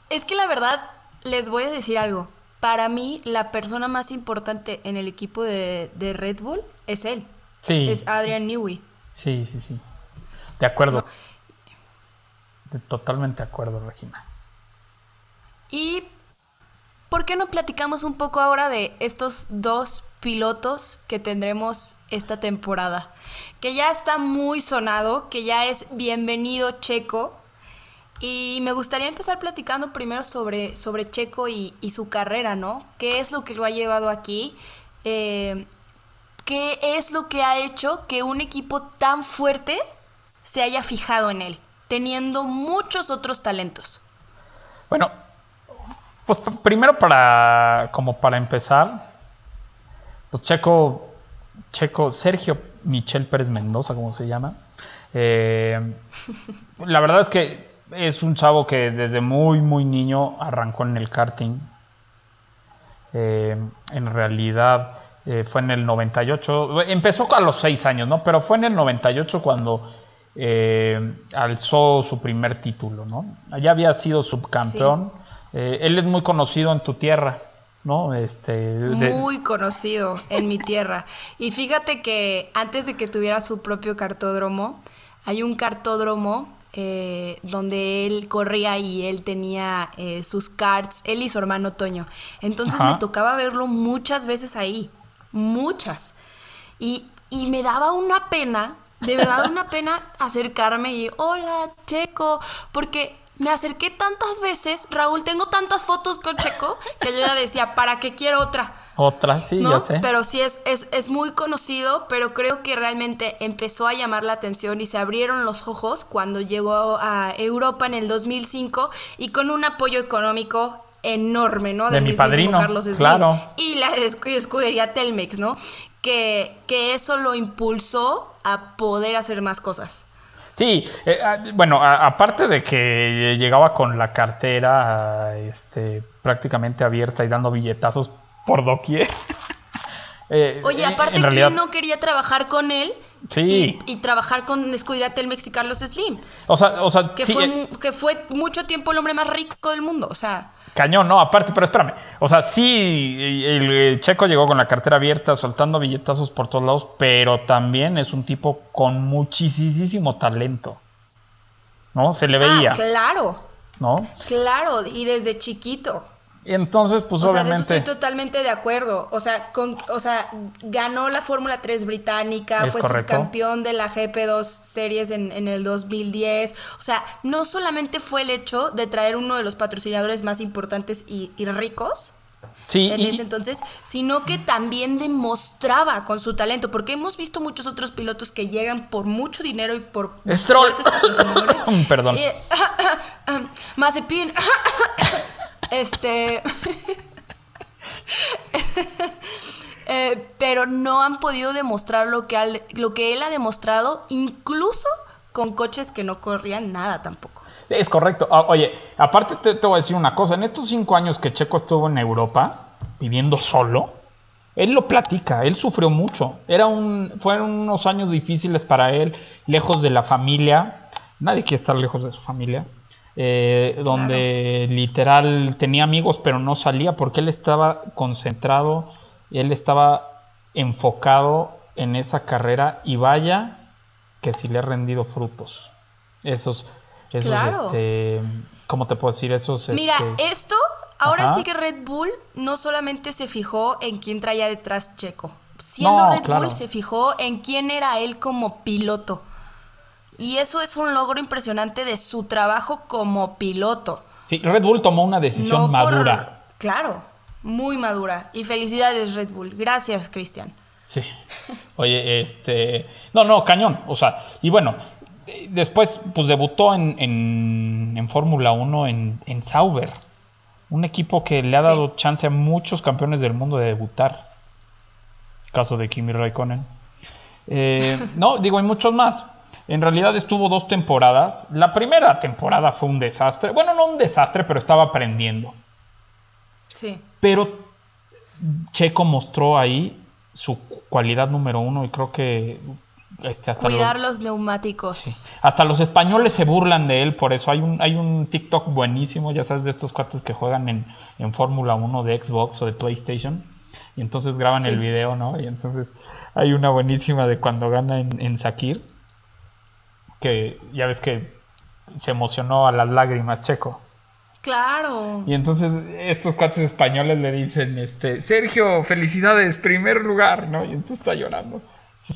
Speaker 5: es que la verdad, les voy a decir algo. Para mí, la persona más importante en el equipo de, de Red Bull es él.
Speaker 4: Sí.
Speaker 5: Es Adrian Newey.
Speaker 4: Sí, sí, sí. De acuerdo. De- totalmente de acuerdo, Regina.
Speaker 5: Y ¿por qué no platicamos un poco ahora de estos dos pilotos que tendremos esta temporada? Que ya está muy sonado, que ya es bienvenido Checo. Y me gustaría empezar platicando primero sobre, sobre Checo y, su carrera, ¿no? ¿Qué es lo que lo ha llevado aquí? Eh, ¿Qué es lo que ha hecho que un equipo tan fuerte se haya fijado en él, teniendo muchos otros talentos?
Speaker 4: Bueno, pues primero para, como para empezar, pues Checo, Checo, Sergio Michel Pérez Mendoza, como se llama. eh, la verdad es que es un chavo que desde muy, muy niño arrancó en el karting. Eh, en realidad eh, fue en el 98, empezó a los 6 años, ¿no? Pero fue en el 98 cuando eh, alzó su primer título, ¿no? Ya había sido subcampeón. Eh, él es muy conocido en tu tierra, ¿no? Este, de-
Speaker 5: Muy conocido en mi tierra. Y fíjate que antes de que tuviera su propio cartódromo, hay un cartódromo eh, donde él corría y él tenía eh, sus karts, él y su hermano Toño. Entonces
Speaker 4: Ajá.
Speaker 5: me tocaba verlo muchas veces ahí, muchas. Y, y me daba una pena, de verdad una pena acercarme y, hola, Checo, porque me acerqué tantas veces, Raúl, tengo tantas fotos con Checo, que yo ya decía, ¿para qué quiero otra?
Speaker 4: otra, sí,
Speaker 5: ¿no?
Speaker 4: ya sé.
Speaker 5: Pero sí es, es, es muy conocido, pero creo que realmente empezó a llamar la atención y se abrieron los ojos cuando llegó a Europa en el 2005 y con un apoyo económico enorme, ¿no?
Speaker 4: De mi
Speaker 5: mismísimo
Speaker 4: padrino,
Speaker 5: Carlos Slim
Speaker 4: claro.
Speaker 5: y la escu- escudería Telmex, ¿no? Que, que eso lo impulsó a poder hacer más cosas.
Speaker 4: Sí, eh, ah, bueno, a- aparte de que llegaba con la cartera este, prácticamente abierta y dando billetazos por doquier. eh,
Speaker 5: Oye, aparte,
Speaker 4: realidad-
Speaker 5: ¿quién no quería trabajar con él?
Speaker 4: Sí.
Speaker 5: Y, y trabajar con escudería Telmex y Carlos Slim.
Speaker 4: O sea, o sea
Speaker 5: Que,
Speaker 4: sí,
Speaker 5: fue,
Speaker 4: eh,
Speaker 5: que fue mucho tiempo el hombre más rico del mundo. O sea,
Speaker 4: Cañón, no, aparte, pero espérame. O sea, sí, el, el Checo llegó con la cartera abierta, soltando billetazos por todos lados, pero también es un tipo con muchísimo talento. ¿No? Se le veía,
Speaker 5: ah, claro,
Speaker 4: ¿no?
Speaker 5: claro, y desde chiquito.
Speaker 4: Entonces, pues
Speaker 5: O sea, de eso
Speaker 4: obviamente.
Speaker 5: estoy totalmente de acuerdo. O sea, con, o sea ganó la Fórmula 3 británica, fue
Speaker 4: correcto.
Speaker 5: subcampeón de la GP2 Series en, en el 2010. O sea, no solamente fue el hecho de traer uno de los patrocinadores más importantes y, y ricos
Speaker 4: sí,
Speaker 5: en
Speaker 4: y-
Speaker 5: ese entonces, sino que también demostraba con su talento, porque hemos visto muchos otros pilotos que llegan por mucho dinero y por fuertes patrocinadores.
Speaker 4: Perdón.
Speaker 5: Eh, Mazepin. este. Eh, pero no han podido demostrar lo que, al- lo que él ha demostrado, incluso con coches que no corrían nada tampoco.
Speaker 4: Es correcto. Ah, Oye, aparte te, te voy a decir una cosa. En estos cinco años que Checo estuvo en Europa, viviendo solo, él lo platica, él sufrió mucho. Era un, fueron unos años difíciles para él, lejos de la familia. Nadie quiere estar lejos de su familia. Eh, donde literal tenía amigos, pero no salía porque él estaba concentrado, él estaba enfocado en esa carrera y vaya que sí le ha rendido frutos. Esos, esos,
Speaker 5: Claro.
Speaker 4: este, ¿cómo te puedo decir? Esos,
Speaker 5: Mira,
Speaker 4: este,
Speaker 5: esto ahora
Speaker 4: Ajá.
Speaker 5: sí que Red Bull no solamente se fijó en quién traía detrás Checo. Siendo
Speaker 4: No,
Speaker 5: Red
Speaker 4: claro.
Speaker 5: Bull se fijó en quién era él como piloto. Y eso es un logro impresionante de su trabajo como piloto.
Speaker 4: sí, Red Bull tomó una decisión
Speaker 5: No
Speaker 4: madura.
Speaker 5: por... Claro, muy madura. Y felicidades Red Bull. Gracias, Cristian.
Speaker 4: Sí. Oye, este. No, no, cañón. O sea, y bueno, después, pues debutó en, en, en Fórmula 1 en, en Sauber. Un equipo que le ha
Speaker 5: Sí.
Speaker 4: dado chance a muchos campeones del mundo de debutar. Caso de Kimi Raikkonen. Eh, no, digo, hay muchos más. En realidad estuvo dos temporadas. La primera temporada fue un desastre. Bueno, no un desastre, pero estaba aprendiendo.
Speaker 5: Sí.
Speaker 4: Pero Checo mostró ahí su cualidad número uno y creo que este, hasta,
Speaker 5: Cuidar
Speaker 4: los,
Speaker 5: los neumáticos.
Speaker 4: hasta los españoles se burlan de él por eso. Hay un, hay un TikTok buenísimo, ya sabes, de estos cuates que juegan en, en Fórmula 1 de Xbox o de PlayStation. Y entonces graban
Speaker 5: Sí.
Speaker 4: el video, ¿no? Y entonces hay una buenísima de cuando gana en, en Sakir. Que ya ves que se emocionó a las lágrimas Checo.
Speaker 5: Claro.
Speaker 4: Y entonces estos cuates españoles le dicen, este, Sergio, felicidades, primer lugar, ¿no? Y entonces está llorando.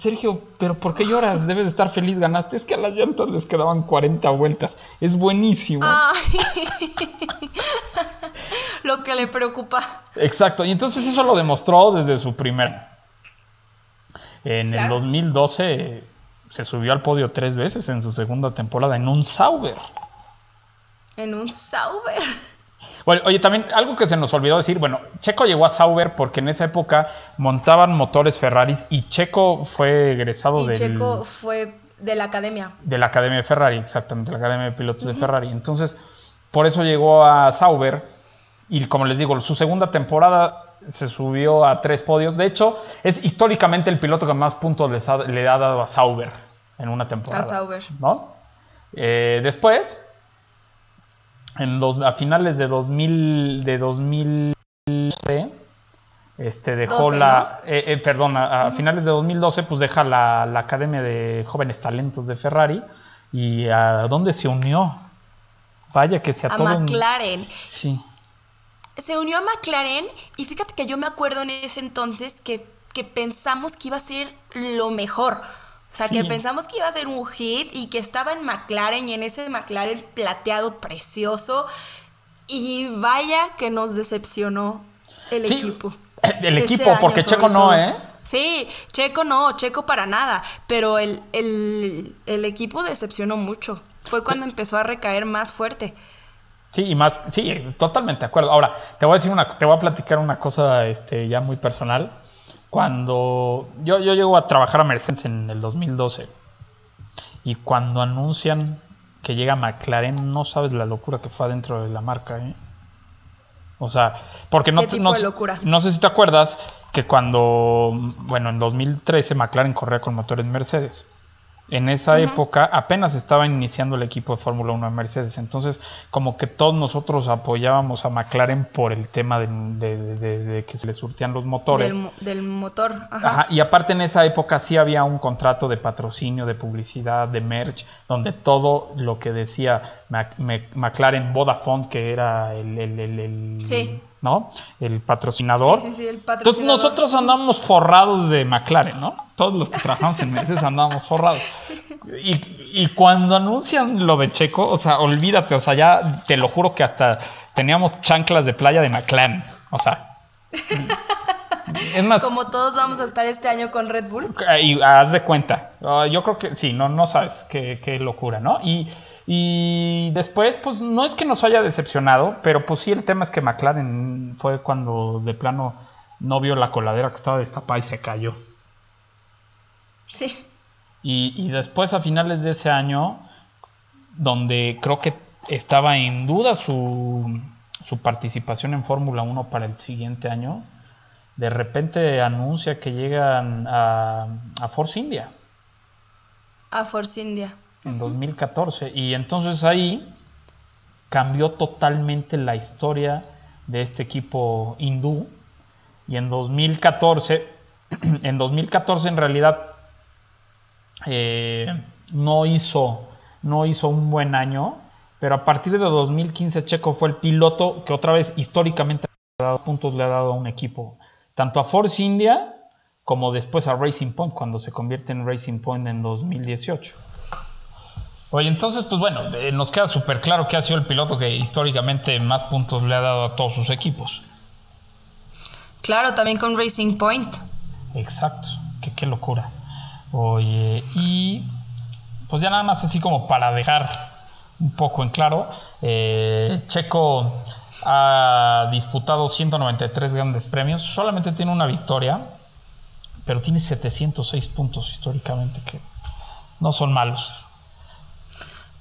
Speaker 4: Sergio, pero ¿por qué lloras? Debes de estar feliz, ganaste. Es que a las llantas les quedaban 40 vueltas. Es buenísimo.
Speaker 5: Ay. Lo que le preocupa.
Speaker 4: Exacto, y entonces eso lo demostró desde su primer. En el
Speaker 5: Claro.
Speaker 4: 2012 eh, se subió al podio tres veces en su segunda temporada en un Sauber.
Speaker 5: En un Sauber.
Speaker 4: Oye, también algo que se nos olvidó decir, bueno, Checo llegó a Sauber porque en esa época montaban motores Ferraris y Checo fue egresado
Speaker 5: Y
Speaker 4: del-
Speaker 5: Checo fue de la academia.
Speaker 4: de la Academia de Ferrari, exactamente, de la Academia de Pilotos de Ferrari. Entonces, por eso llegó a Sauber y como les digo, su segunda temporada se subió a tres podios. De hecho, es históricamente el piloto que más puntos les ha- le ha dado a Sauber en una temporada.
Speaker 5: A Sauber.
Speaker 4: ¿no? Eh, después, en los, a finales de 2000, de 2012, este, dejó
Speaker 5: 12,
Speaker 4: la, eh, eh, perdón, a, a finales de 2012, pues deja la, la Academia de Jóvenes Talentos de Ferrari y a dónde se unió. Vaya que se a, un-
Speaker 5: McLaren.
Speaker 4: Sí.
Speaker 5: Se unió a McLaren y fíjate que yo me acuerdo en ese entonces que, que pensamos que iba a ser lo mejor. O sea, que pensamos que iba a ser un hit y que estaba en McLaren y en ese McLaren plateado precioso. Y vaya que nos decepcionó el
Speaker 4: Sí,
Speaker 5: equipo.
Speaker 4: el equipo,
Speaker 5: año,
Speaker 4: porque Checo no,
Speaker 5: todo.
Speaker 4: ¿eh?
Speaker 5: Sí, Checo no, Checo para nada. Pero el, el, el equipo decepcionó mucho. Fue cuando empezó a recaer más fuerte.
Speaker 4: Sí, y más, sí, totalmente de acuerdo. Ahora, te voy a decir una, te voy a platicar una cosa este, ya muy personal. Cuando yo, yo llego a trabajar a Mercedes en el 2012 y cuando anuncian que llega McLaren, no sabes la locura que fue adentro de la marca, ¿eh? O sea, porque no,
Speaker 5: ¿Qué
Speaker 4: te-
Speaker 5: tipo
Speaker 4: no, no sé si te acuerdas que cuando, bueno, en 2013 McLaren corría con motores Mercedes. En esa época apenas estaba iniciando el equipo de Fórmula 1 de Mercedes. Entonces, como que todos nosotros apoyábamos a McLaren por el tema de, de- de- de que se le surtían los motores.
Speaker 5: Del, mo- del motor. Ajá.
Speaker 4: Ajá, y aparte en esa época sí había un contrato de patrocinio, de publicidad, de merch, donde todo lo que decía Mac- Mac- McLaren Vodafone, que era el, el- el- el-
Speaker 5: Sí.
Speaker 4: ¿No? el patrocinador.
Speaker 5: Sí, sí, sí, el
Speaker 4: Entonces
Speaker 5: patrocinador.
Speaker 4: nosotros andamos forrados de McLaren, ¿no? Todos los que trabajamos en Mercedes andamos forrados. Y, y cuando anuncian lo de Checo, o sea, olvídate, o sea, ya te lo juro que hasta teníamos chanclas de playa de McLaren. O sea. Es más,
Speaker 5: Como todos vamos a estar este año con Red Bull.
Speaker 4: y haz de cuenta. Ah, yo creo que sí, no, no sabes qué, qué locura, ¿no? Y, y después, pues no es que nos haya decepcionado, pero pues sí el tema es que McLaren fue cuando de plano no vio la coladera que estaba destapada y se cayó.
Speaker 5: Sí.
Speaker 4: Y, y después a finales de ese año, donde creo que estaba en duda su, su participación en Fórmula 1 para el siguiente año, de repente anuncia que llegan a, a Force India.
Speaker 5: A Force India.
Speaker 4: En 2014. Y entonces ahí cambió totalmente la historia de este equipo hindú. Y en 2014, en 2014 en realidad eh, no, hizo, no hizo un buen año. Pero a partir de 2015 Checo fue el piloto que otra vez históricamente ha dado puntos le ha dado a un equipo. Tanto a Force India como después a Racing Point cuando se convierte en Racing Point en 2018. Oye, entonces, pues bueno, eh, nos queda súper claro que ha sido el piloto que históricamente más puntos le ha dado a todos sus equipos.
Speaker 5: Claro, también con Racing Point.
Speaker 4: Exacto, qué, qué locura. Oye, y pues ya nada más así como para dejar un poco en claro, eh, Checo Ha disputado 193 grandes premios. Solamente tiene una victoria, pero tiene 706 puntos históricamente, que no son malos.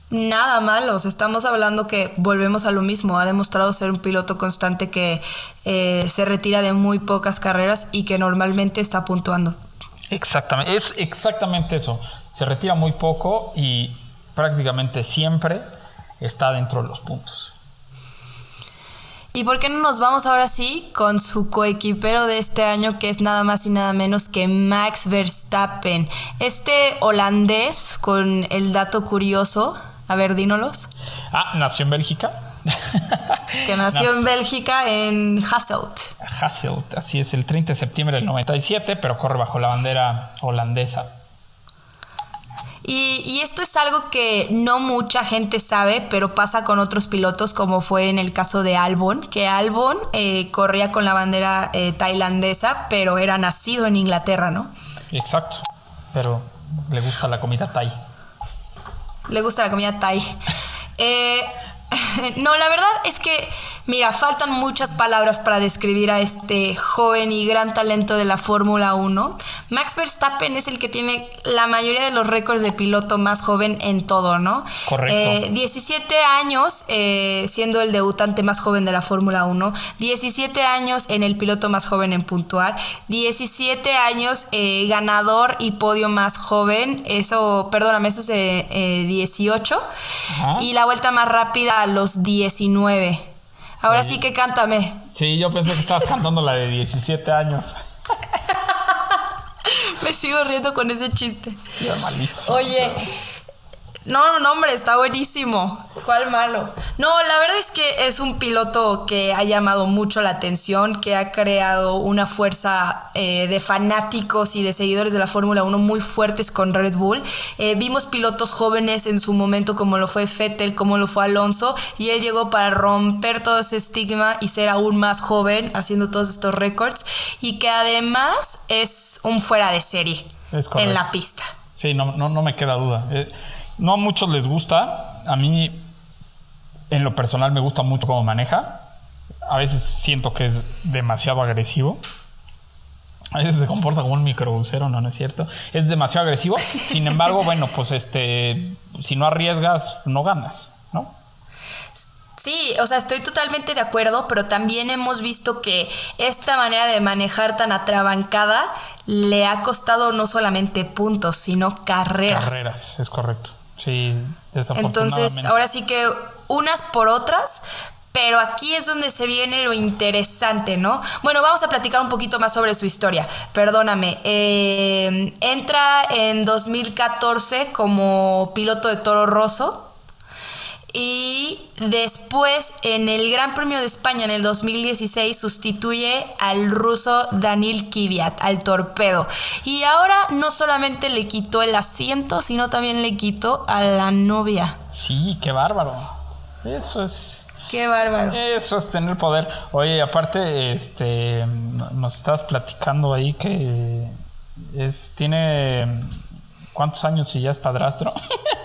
Speaker 5: Nada malos, estamos hablando que volvemos a lo mismo, ha demostrado ser un piloto constante que eh, se retira de muy pocas carreras y que normalmente está puntuando.
Speaker 4: Exactamente, es exactamente eso, se retira muy poco y prácticamente siempre está dentro de los puntos.
Speaker 5: ¿Y por qué no nos vamos ahora sí con su coequipero de este año, que es nada más y nada menos que Max Verstappen? Este holandés, con el dato curioso, a ver, dínolos.
Speaker 4: Ah, nació en Bélgica.
Speaker 5: que nació en Bélgica, en Hasselt.
Speaker 4: Hasselt, así es, el 30 de septiembre del 97, pero corre bajo la bandera holandesa.
Speaker 5: Y, esto es algo que no mucha gente sabe, pero pasa con otros pilotos, como fue en el caso de Albon, que Albon eh, corría con la bandera eh, tailandesa, pero era nacido en Inglaterra, ¿no?
Speaker 4: Exacto, pero le gusta la comida thai.
Speaker 5: Le gusta la comida thai. Eh, no, la verdad es que Mira, faltan muchas palabras para describir a este joven y gran talento de la Fórmula 1. Max Verstappen es el que tiene la mayoría de los récords de piloto más joven en todo, ¿no?
Speaker 4: Correcto.
Speaker 5: 17 eh, años eh, siendo el debutante más joven de la Fórmula 1, 17 años en el piloto más joven en puntuar, 17 años eh, ganador y podio más joven, eso, perdóname, eso es 18, y la vuelta más rápida a los 19. Ahora sí que cántame.
Speaker 4: Sí, yo pensé que estabas cantando la de 17 años.
Speaker 5: Me sigo riendo con ese chiste. Oye, no, no, hombre, está buenísimo. ¿Cuál malo? No, la verdad es que es un piloto que ha llamado mucho la atención, que ha creado una fuerza eh, de fanáticos y de seguidores de la Fórmula 1 muy fuertes con Red Bull. Eh, vimos pilotos jóvenes en su momento, como lo fue Fettel, como lo fue Alonso, y él llegó para romper todo ese estigma y ser aún más joven, haciendo todos estos récords, y que además es un fuera de serie en la pista.
Speaker 4: Sí, no, no, no me queda duda. Eh, no a muchos les gusta. A mí, en lo personal, me gusta mucho cómo maneja. A veces siento que es demasiado agresivo. A veces se comporta como un microbusero, no, no es cierto. Es demasiado agresivo. Sin embargo, bueno, pues este, si no arriesgas, no ganas, ¿no?
Speaker 5: Sí, o sea, estoy totalmente de acuerdo, pero también hemos visto que esta manera de manejar tan atrabancada le ha costado no solamente puntos, sino carreras.
Speaker 4: Carreras, es correcto. Sí,
Speaker 5: Entonces, ahora sí que unas por otras, pero aquí es donde se viene lo interesante, ¿no? Bueno, vamos a platicar un poquito más sobre su historia. Perdóname. Eh, entra en 2014 como piloto de Toro Rosso y después en el Gran Premio de España en el 2016 sustituye al ruso Danil Kvyat, al torpedo. Y ahora no solamente le quitó el asiento, sino también le quitó a la novia.
Speaker 4: Sí, qué bárbaro. Eso es
Speaker 5: Qué bárbaro.
Speaker 4: Eso es tener poder. Oye, aparte, este, nos estabas platicando ahí que es, tiene cuántos años y ya es padrastro.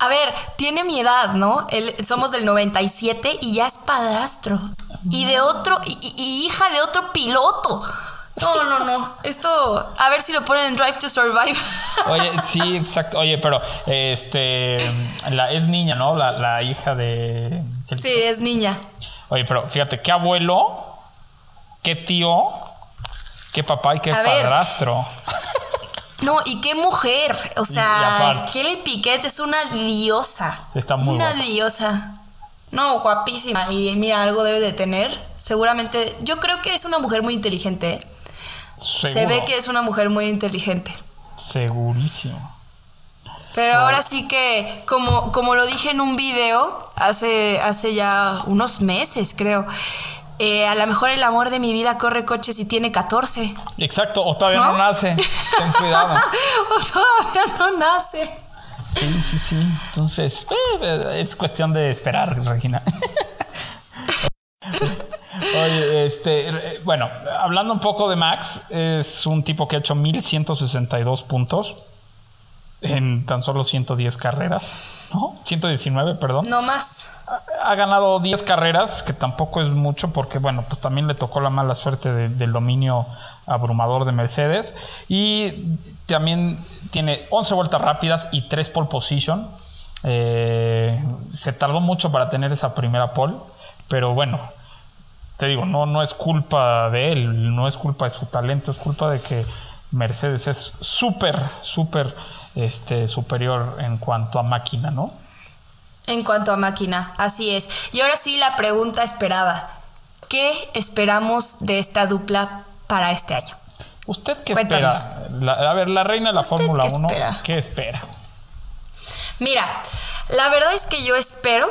Speaker 5: A ver, tiene mi edad, ¿no? somos del 97 y ya es padrastro. Y de otro, y, hija de otro piloto. No, no, no. Esto, a ver si lo ponen en Drive to Survive.
Speaker 4: Oye, sí, exacto. Oye, pero, este, la, es niña, ¿no? La, hija de...
Speaker 5: Sí, es niña.
Speaker 4: Oye, pero fíjate, qué abuelo, qué tío, qué papá y qué padrastro.
Speaker 5: No, y qué mujer. O sea, Kelly Piquet es una diosa.
Speaker 4: Está muy
Speaker 5: Una diosa. No, guapísima. Y mira, algo debe de tener. Seguramente. Yo creo que es una mujer muy inteligente. ¿eh? Se ve que es una mujer muy inteligente.
Speaker 4: Segurísimo.
Speaker 5: Pero ahora sí que, como, como lo dije en un video hace, hace ya unos meses, creo. Eh, a lo mejor el amor de mi vida corre coches y tiene 14.
Speaker 4: Exacto, o todavía no, nace. Ten cuidado.
Speaker 5: o todavía no nace.
Speaker 4: Sí, sí, sí. Entonces, eh, es cuestión de esperar, Regina. Oye, este, bueno, hablando un poco de Max, es un tipo que ha hecho 1162 puntos en tan solo 110 carreras. ¿No? 119, perdón.
Speaker 5: No más.
Speaker 4: Ha ganado 10 carreras, que tampoco es mucho porque, bueno, pues también le tocó la mala suerte de- del dominio abrumador de Mercedes. Y también tiene 11 vueltas rápidas y 3 pole position. Eh, se tardó mucho para tener esa primera pole, pero bueno, te digo, no, no es culpa de él, no es culpa de su talento, es culpa de que Mercedes es súper, súper este, superior en cuanto a máquina, ¿no?
Speaker 5: En cuanto a máquina, así es. Y ahora sí la pregunta esperada. ¿Qué esperamos de esta dupla para este año?
Speaker 4: ¿Usted qué
Speaker 5: Cuéntanos.
Speaker 4: espera? La- a ver, la reina de la
Speaker 5: ¿Usted
Speaker 4: Fórmula
Speaker 5: qué
Speaker 4: 1,
Speaker 5: espera?
Speaker 4: ¿qué espera?
Speaker 5: Mira, la verdad es que yo espero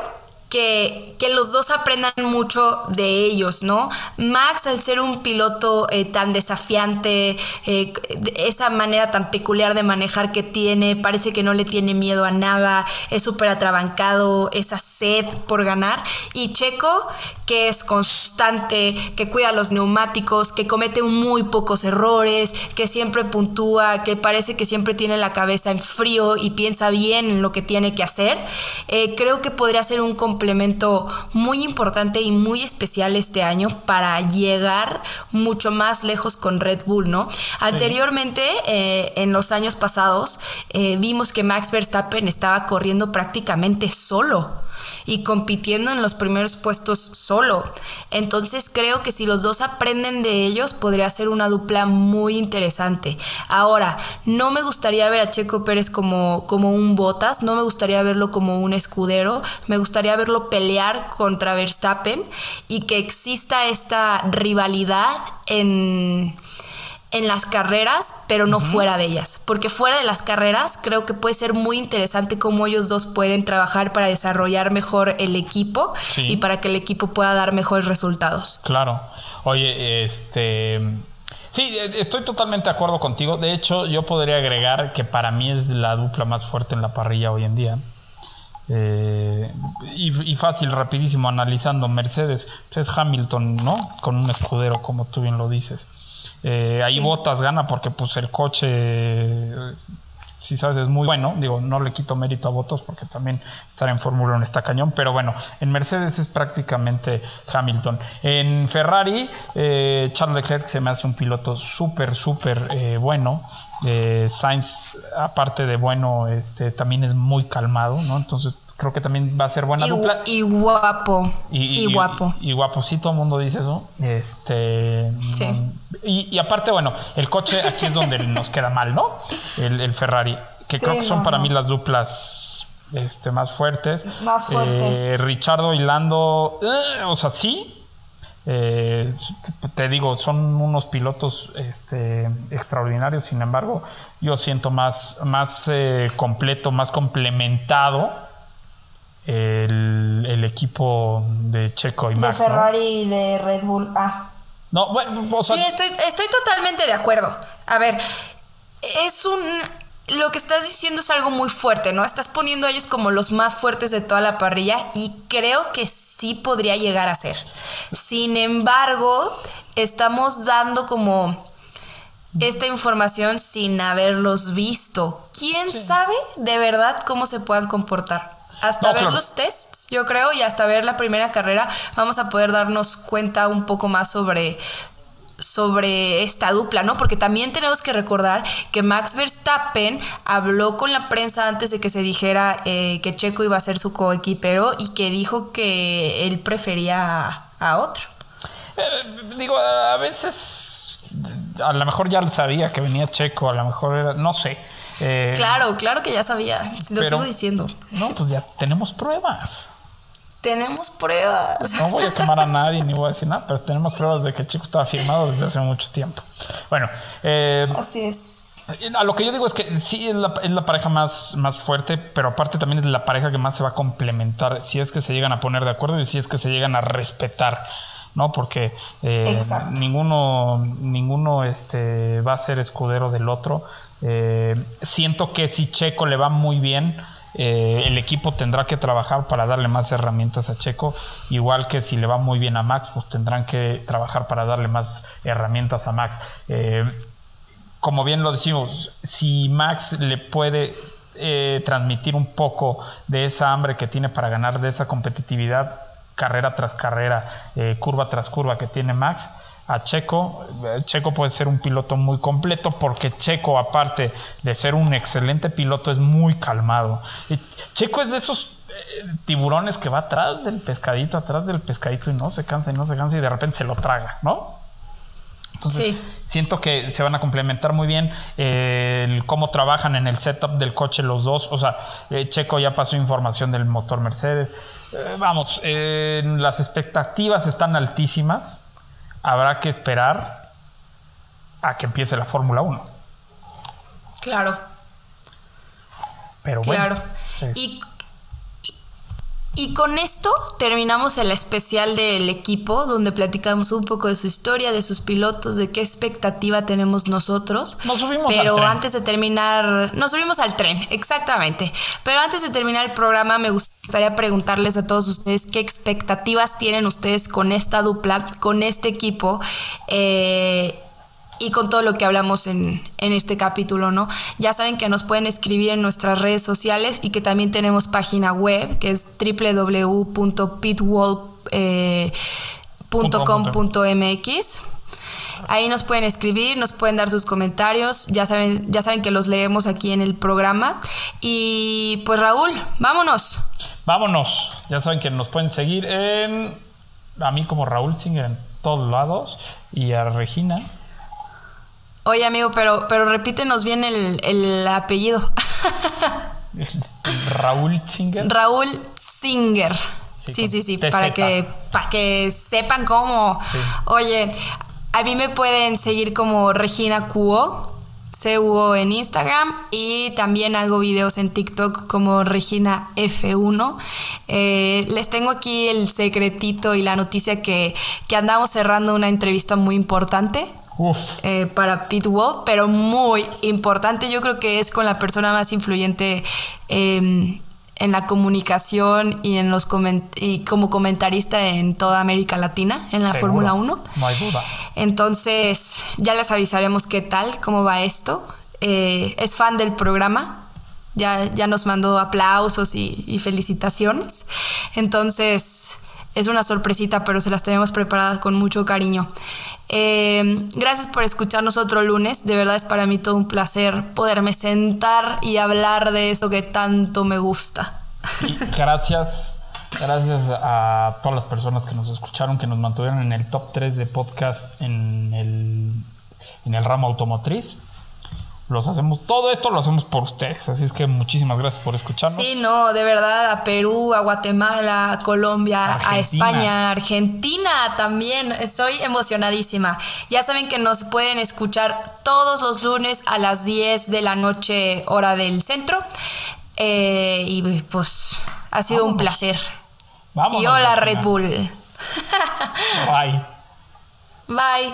Speaker 5: que, que los dos aprendan mucho de ellos, ¿no? Max, al ser un piloto eh, tan desafiante, eh, esa manera tan peculiar de manejar que tiene, parece que no le tiene miedo a nada, es súper atrabancado, esa sed por ganar. Y Checo, que es constante, que cuida los neumáticos, que comete muy pocos errores, que siempre puntúa, que parece que siempre tiene la cabeza en frío y piensa bien en lo que tiene que hacer, eh, creo que podría ser un complemento muy importante y muy especial este año para llegar mucho más lejos con Red Bull, ¿no? Anteriormente, eh, en los años pasados, eh, vimos que Max Verstappen estaba corriendo prácticamente solo y compitiendo en los primeros puestos solo. Entonces creo que si los dos aprenden de ellos podría ser una dupla muy interesante. Ahora, no me gustaría ver a Checo Pérez como, como un Botas, no me gustaría verlo como un escudero, me gustaría verlo pelear contra Verstappen y que exista esta rivalidad en en las carreras, pero no fuera de ellas. Porque fuera de las carreras creo que puede ser muy interesante cómo ellos dos pueden trabajar para desarrollar mejor el equipo
Speaker 4: Sí.
Speaker 5: y para que el equipo pueda dar mejores resultados.
Speaker 4: Claro. Oye, este. Sí, eh, estoy totalmente de acuerdo contigo. De hecho, yo podría agregar que para mí es la dupla más fuerte en la parrilla hoy en día. Eh, y, y fácil, rapidísimo, analizando Mercedes, pues es Hamilton, ¿no? Con un escudero, como tú bien lo dices. Eh, Ahí. Botas gana porque pues el coche, si sabes, es muy bueno. Digo, no le quito mérito a Botas porque también estar en Fórmula 1 está cañón. Pero bueno, en Mercedes es prácticamente Hamilton. En Ferrari, eh, Charles Leclerc se me hace un piloto súper, súper eh, bueno. Eh, Sainz, aparte de bueno, este, también es muy calmado, ¿no? Entonces creo que también va a ser buena
Speaker 5: Y,
Speaker 4: dupla.
Speaker 5: y guapo. Y, guapo.
Speaker 4: Y, guapo, sí, todo el mundo dice eso. Este.
Speaker 5: Sí.
Speaker 4: Y, aparte, bueno, el coche aquí es donde nos queda mal, ¿no? El, el Ferrari. Que
Speaker 5: Sí,
Speaker 4: creo que son
Speaker 5: no,
Speaker 4: para
Speaker 5: no.
Speaker 4: mí las duplas este, más fuertes.
Speaker 5: Más fuertes.
Speaker 4: Eh, Richardo y Lando, eh, o sea, sí. Eh, te digo, son unos pilotos este, extraordinarios, sin embargo, yo siento más, más eh, completo, más complementado el, el equipo de Checo y
Speaker 1: De
Speaker 4: Max. ¿no?
Speaker 1: Ferrari y de Red Bull. Ah,
Speaker 4: No, bueno, o sea,
Speaker 5: Sí, estoy, estoy totalmente de acuerdo. A ver, es un... Lo que estás diciendo es algo muy fuerte, ¿no? Estás poniendo a ellos como los más fuertes de toda la parrilla y creo que sí podría llegar a ser. Sin embargo, estamos dando como esta información sin haberlos visto. ¿Quién sabe de verdad cómo se puedan comportar? Hasta
Speaker 4: No,
Speaker 5: ver
Speaker 4: claro.
Speaker 5: los tests, yo creo, y hasta ver la primera carrera, vamos a poder darnos cuenta un poco más sobre, sobre esta dupla, ¿no? Porque también tenemos que recordar que Max Verstappen habló con la prensa antes de que se dijera eh, que Checo iba a ser su coequipero y que dijo que él prefería a, a otro.
Speaker 4: eh, digo, a veces a lo mejor ya sabía que venía Checo, a lo mejor era, no sé. Eh,
Speaker 5: Claro, claro que ya sabía, lo
Speaker 4: pero-
Speaker 5: sigo diciendo.
Speaker 4: No, pues ya tenemos pruebas.
Speaker 5: Tenemos pruebas.
Speaker 4: No voy a quemar a nadie ni voy a decir nada, pero tenemos pruebas de que Checo estaba firmado desde hace mucho tiempo. Bueno, eh,
Speaker 1: así es.
Speaker 4: a lo que yo digo es que sí es la, es la pareja más, más fuerte, pero aparte también es la pareja que más se va a complementar si es que se llegan a poner de acuerdo y si es que se llegan a respetar, ¿no? Porque eh, ninguno, ninguno este, va a ser escudero del otro. Eh, siento que si Checo le va muy bien, eh, el equipo tendrá que trabajar para darle más herramientas a Checo, igual que si le va muy bien a Max, pues tendrán que trabajar para darle más herramientas a Max. Eh, como bien lo decimos, si Max le puede transmitir un poco de esa hambre que tiene para ganar, de esa competitividad carrera tras carrera, curva tras curva que tiene Max a Checo. Eh, Checo puede ser un piloto muy completo porque Checo, aparte de ser un excelente piloto, es muy calmado. Y Checo es de esos eh, tiburones que va atrás del pescadito, atrás del pescadito y no se cansa y no se cansa y de repente se lo traga, ¿no? Entonces,
Speaker 5: Sí.
Speaker 4: siento que se van a complementar muy bien eh, el cómo trabajan en el setup del coche los dos. O sea, eh, Checo ya pasó información del motor Mercedes. Eh, vamos, las expectativas están altísimas. Habrá que esperar a que empiece la Fórmula 1.
Speaker 5: Claro.
Speaker 4: Pero bueno.
Speaker 5: Claro. Y, y- con esto terminamos el especial del equipo, donde platicamos un poco de su historia, de sus pilotos, de qué expectativa tenemos nosotros.
Speaker 4: Nos subimos
Speaker 5: Pero
Speaker 4: al tren.
Speaker 5: antes de terminar, nos subimos al tren, exactamente. Pero antes de terminar el programa, me gustaría preguntarles a todos ustedes qué expectativas tienen ustedes con esta dupla, con este equipo. eh, y con todo lo que hablamos en, en este capítulo, ¿no? Ya saben que nos pueden escribir en nuestras redes sociales y que también tenemos página web que es www.pitwall.com.mx. Ahí nos pueden escribir, nos pueden dar sus comentarios, ya saben, ya saben que los leemos aquí en el programa. Y pues Raúl, vámonos.
Speaker 4: Vámonos. Ya saben que nos pueden seguir en. A mí como Raúl Singer en todos lados. Y a Regina.
Speaker 5: Oye amigo, pero, pero repítenos bien el, el apellido.
Speaker 4: Raúl Singer.
Speaker 5: Raúl Singer.
Speaker 4: Sí,
Speaker 5: Sí, sí, para que, para que sepan cómo.
Speaker 4: Sí.
Speaker 5: Oye, a mí me pueden seguir como Regina Cuo, CUO en Instagram y también hago videos en TikTok como Regina F1. Eh, les tengo aquí el secretito y la noticia que, que andamos cerrando una entrevista muy importante eh, para Pitwall, pero muy importante. Yo creo que es con la persona más influyente eh, en la comunicación y en los coment- y como comentarista en toda América Latina en la. Fórmula 1.
Speaker 4: No hay duda.
Speaker 5: Entonces, ya les avisaremos qué tal, cómo va esto. Eh, es fan del programa. Ya, ya nos mandó aplausos y, y felicitaciones. Entonces, es una sorpresita, pero se las tenemos preparadas con mucho cariño. Eh, gracias por escucharnos otro lunes. De verdad es para mí todo un placer poderme sentar y hablar de eso que tanto me gusta.
Speaker 4: Gracias. Gracias a todas las personas que nos escucharon, que nos mantuvieron en el top 3 de podcast en el, en el ramo automotriz. Los hacemos, todo esto lo hacemos por ustedes. Así es que muchísimas gracias por escucharnos.
Speaker 5: Sí, no, de verdad, a Perú, a Guatemala, a Colombia, a. España, a Argentina también. Estoy emocionadísima. Ya saben que nos pueden escuchar todos los lunes a las 10 de la noche, hora del centro. Eh, y pues ha sido un placer.
Speaker 4: Vámonos,
Speaker 5: y hola. Red Bull.
Speaker 4: Bye.
Speaker 5: Bye.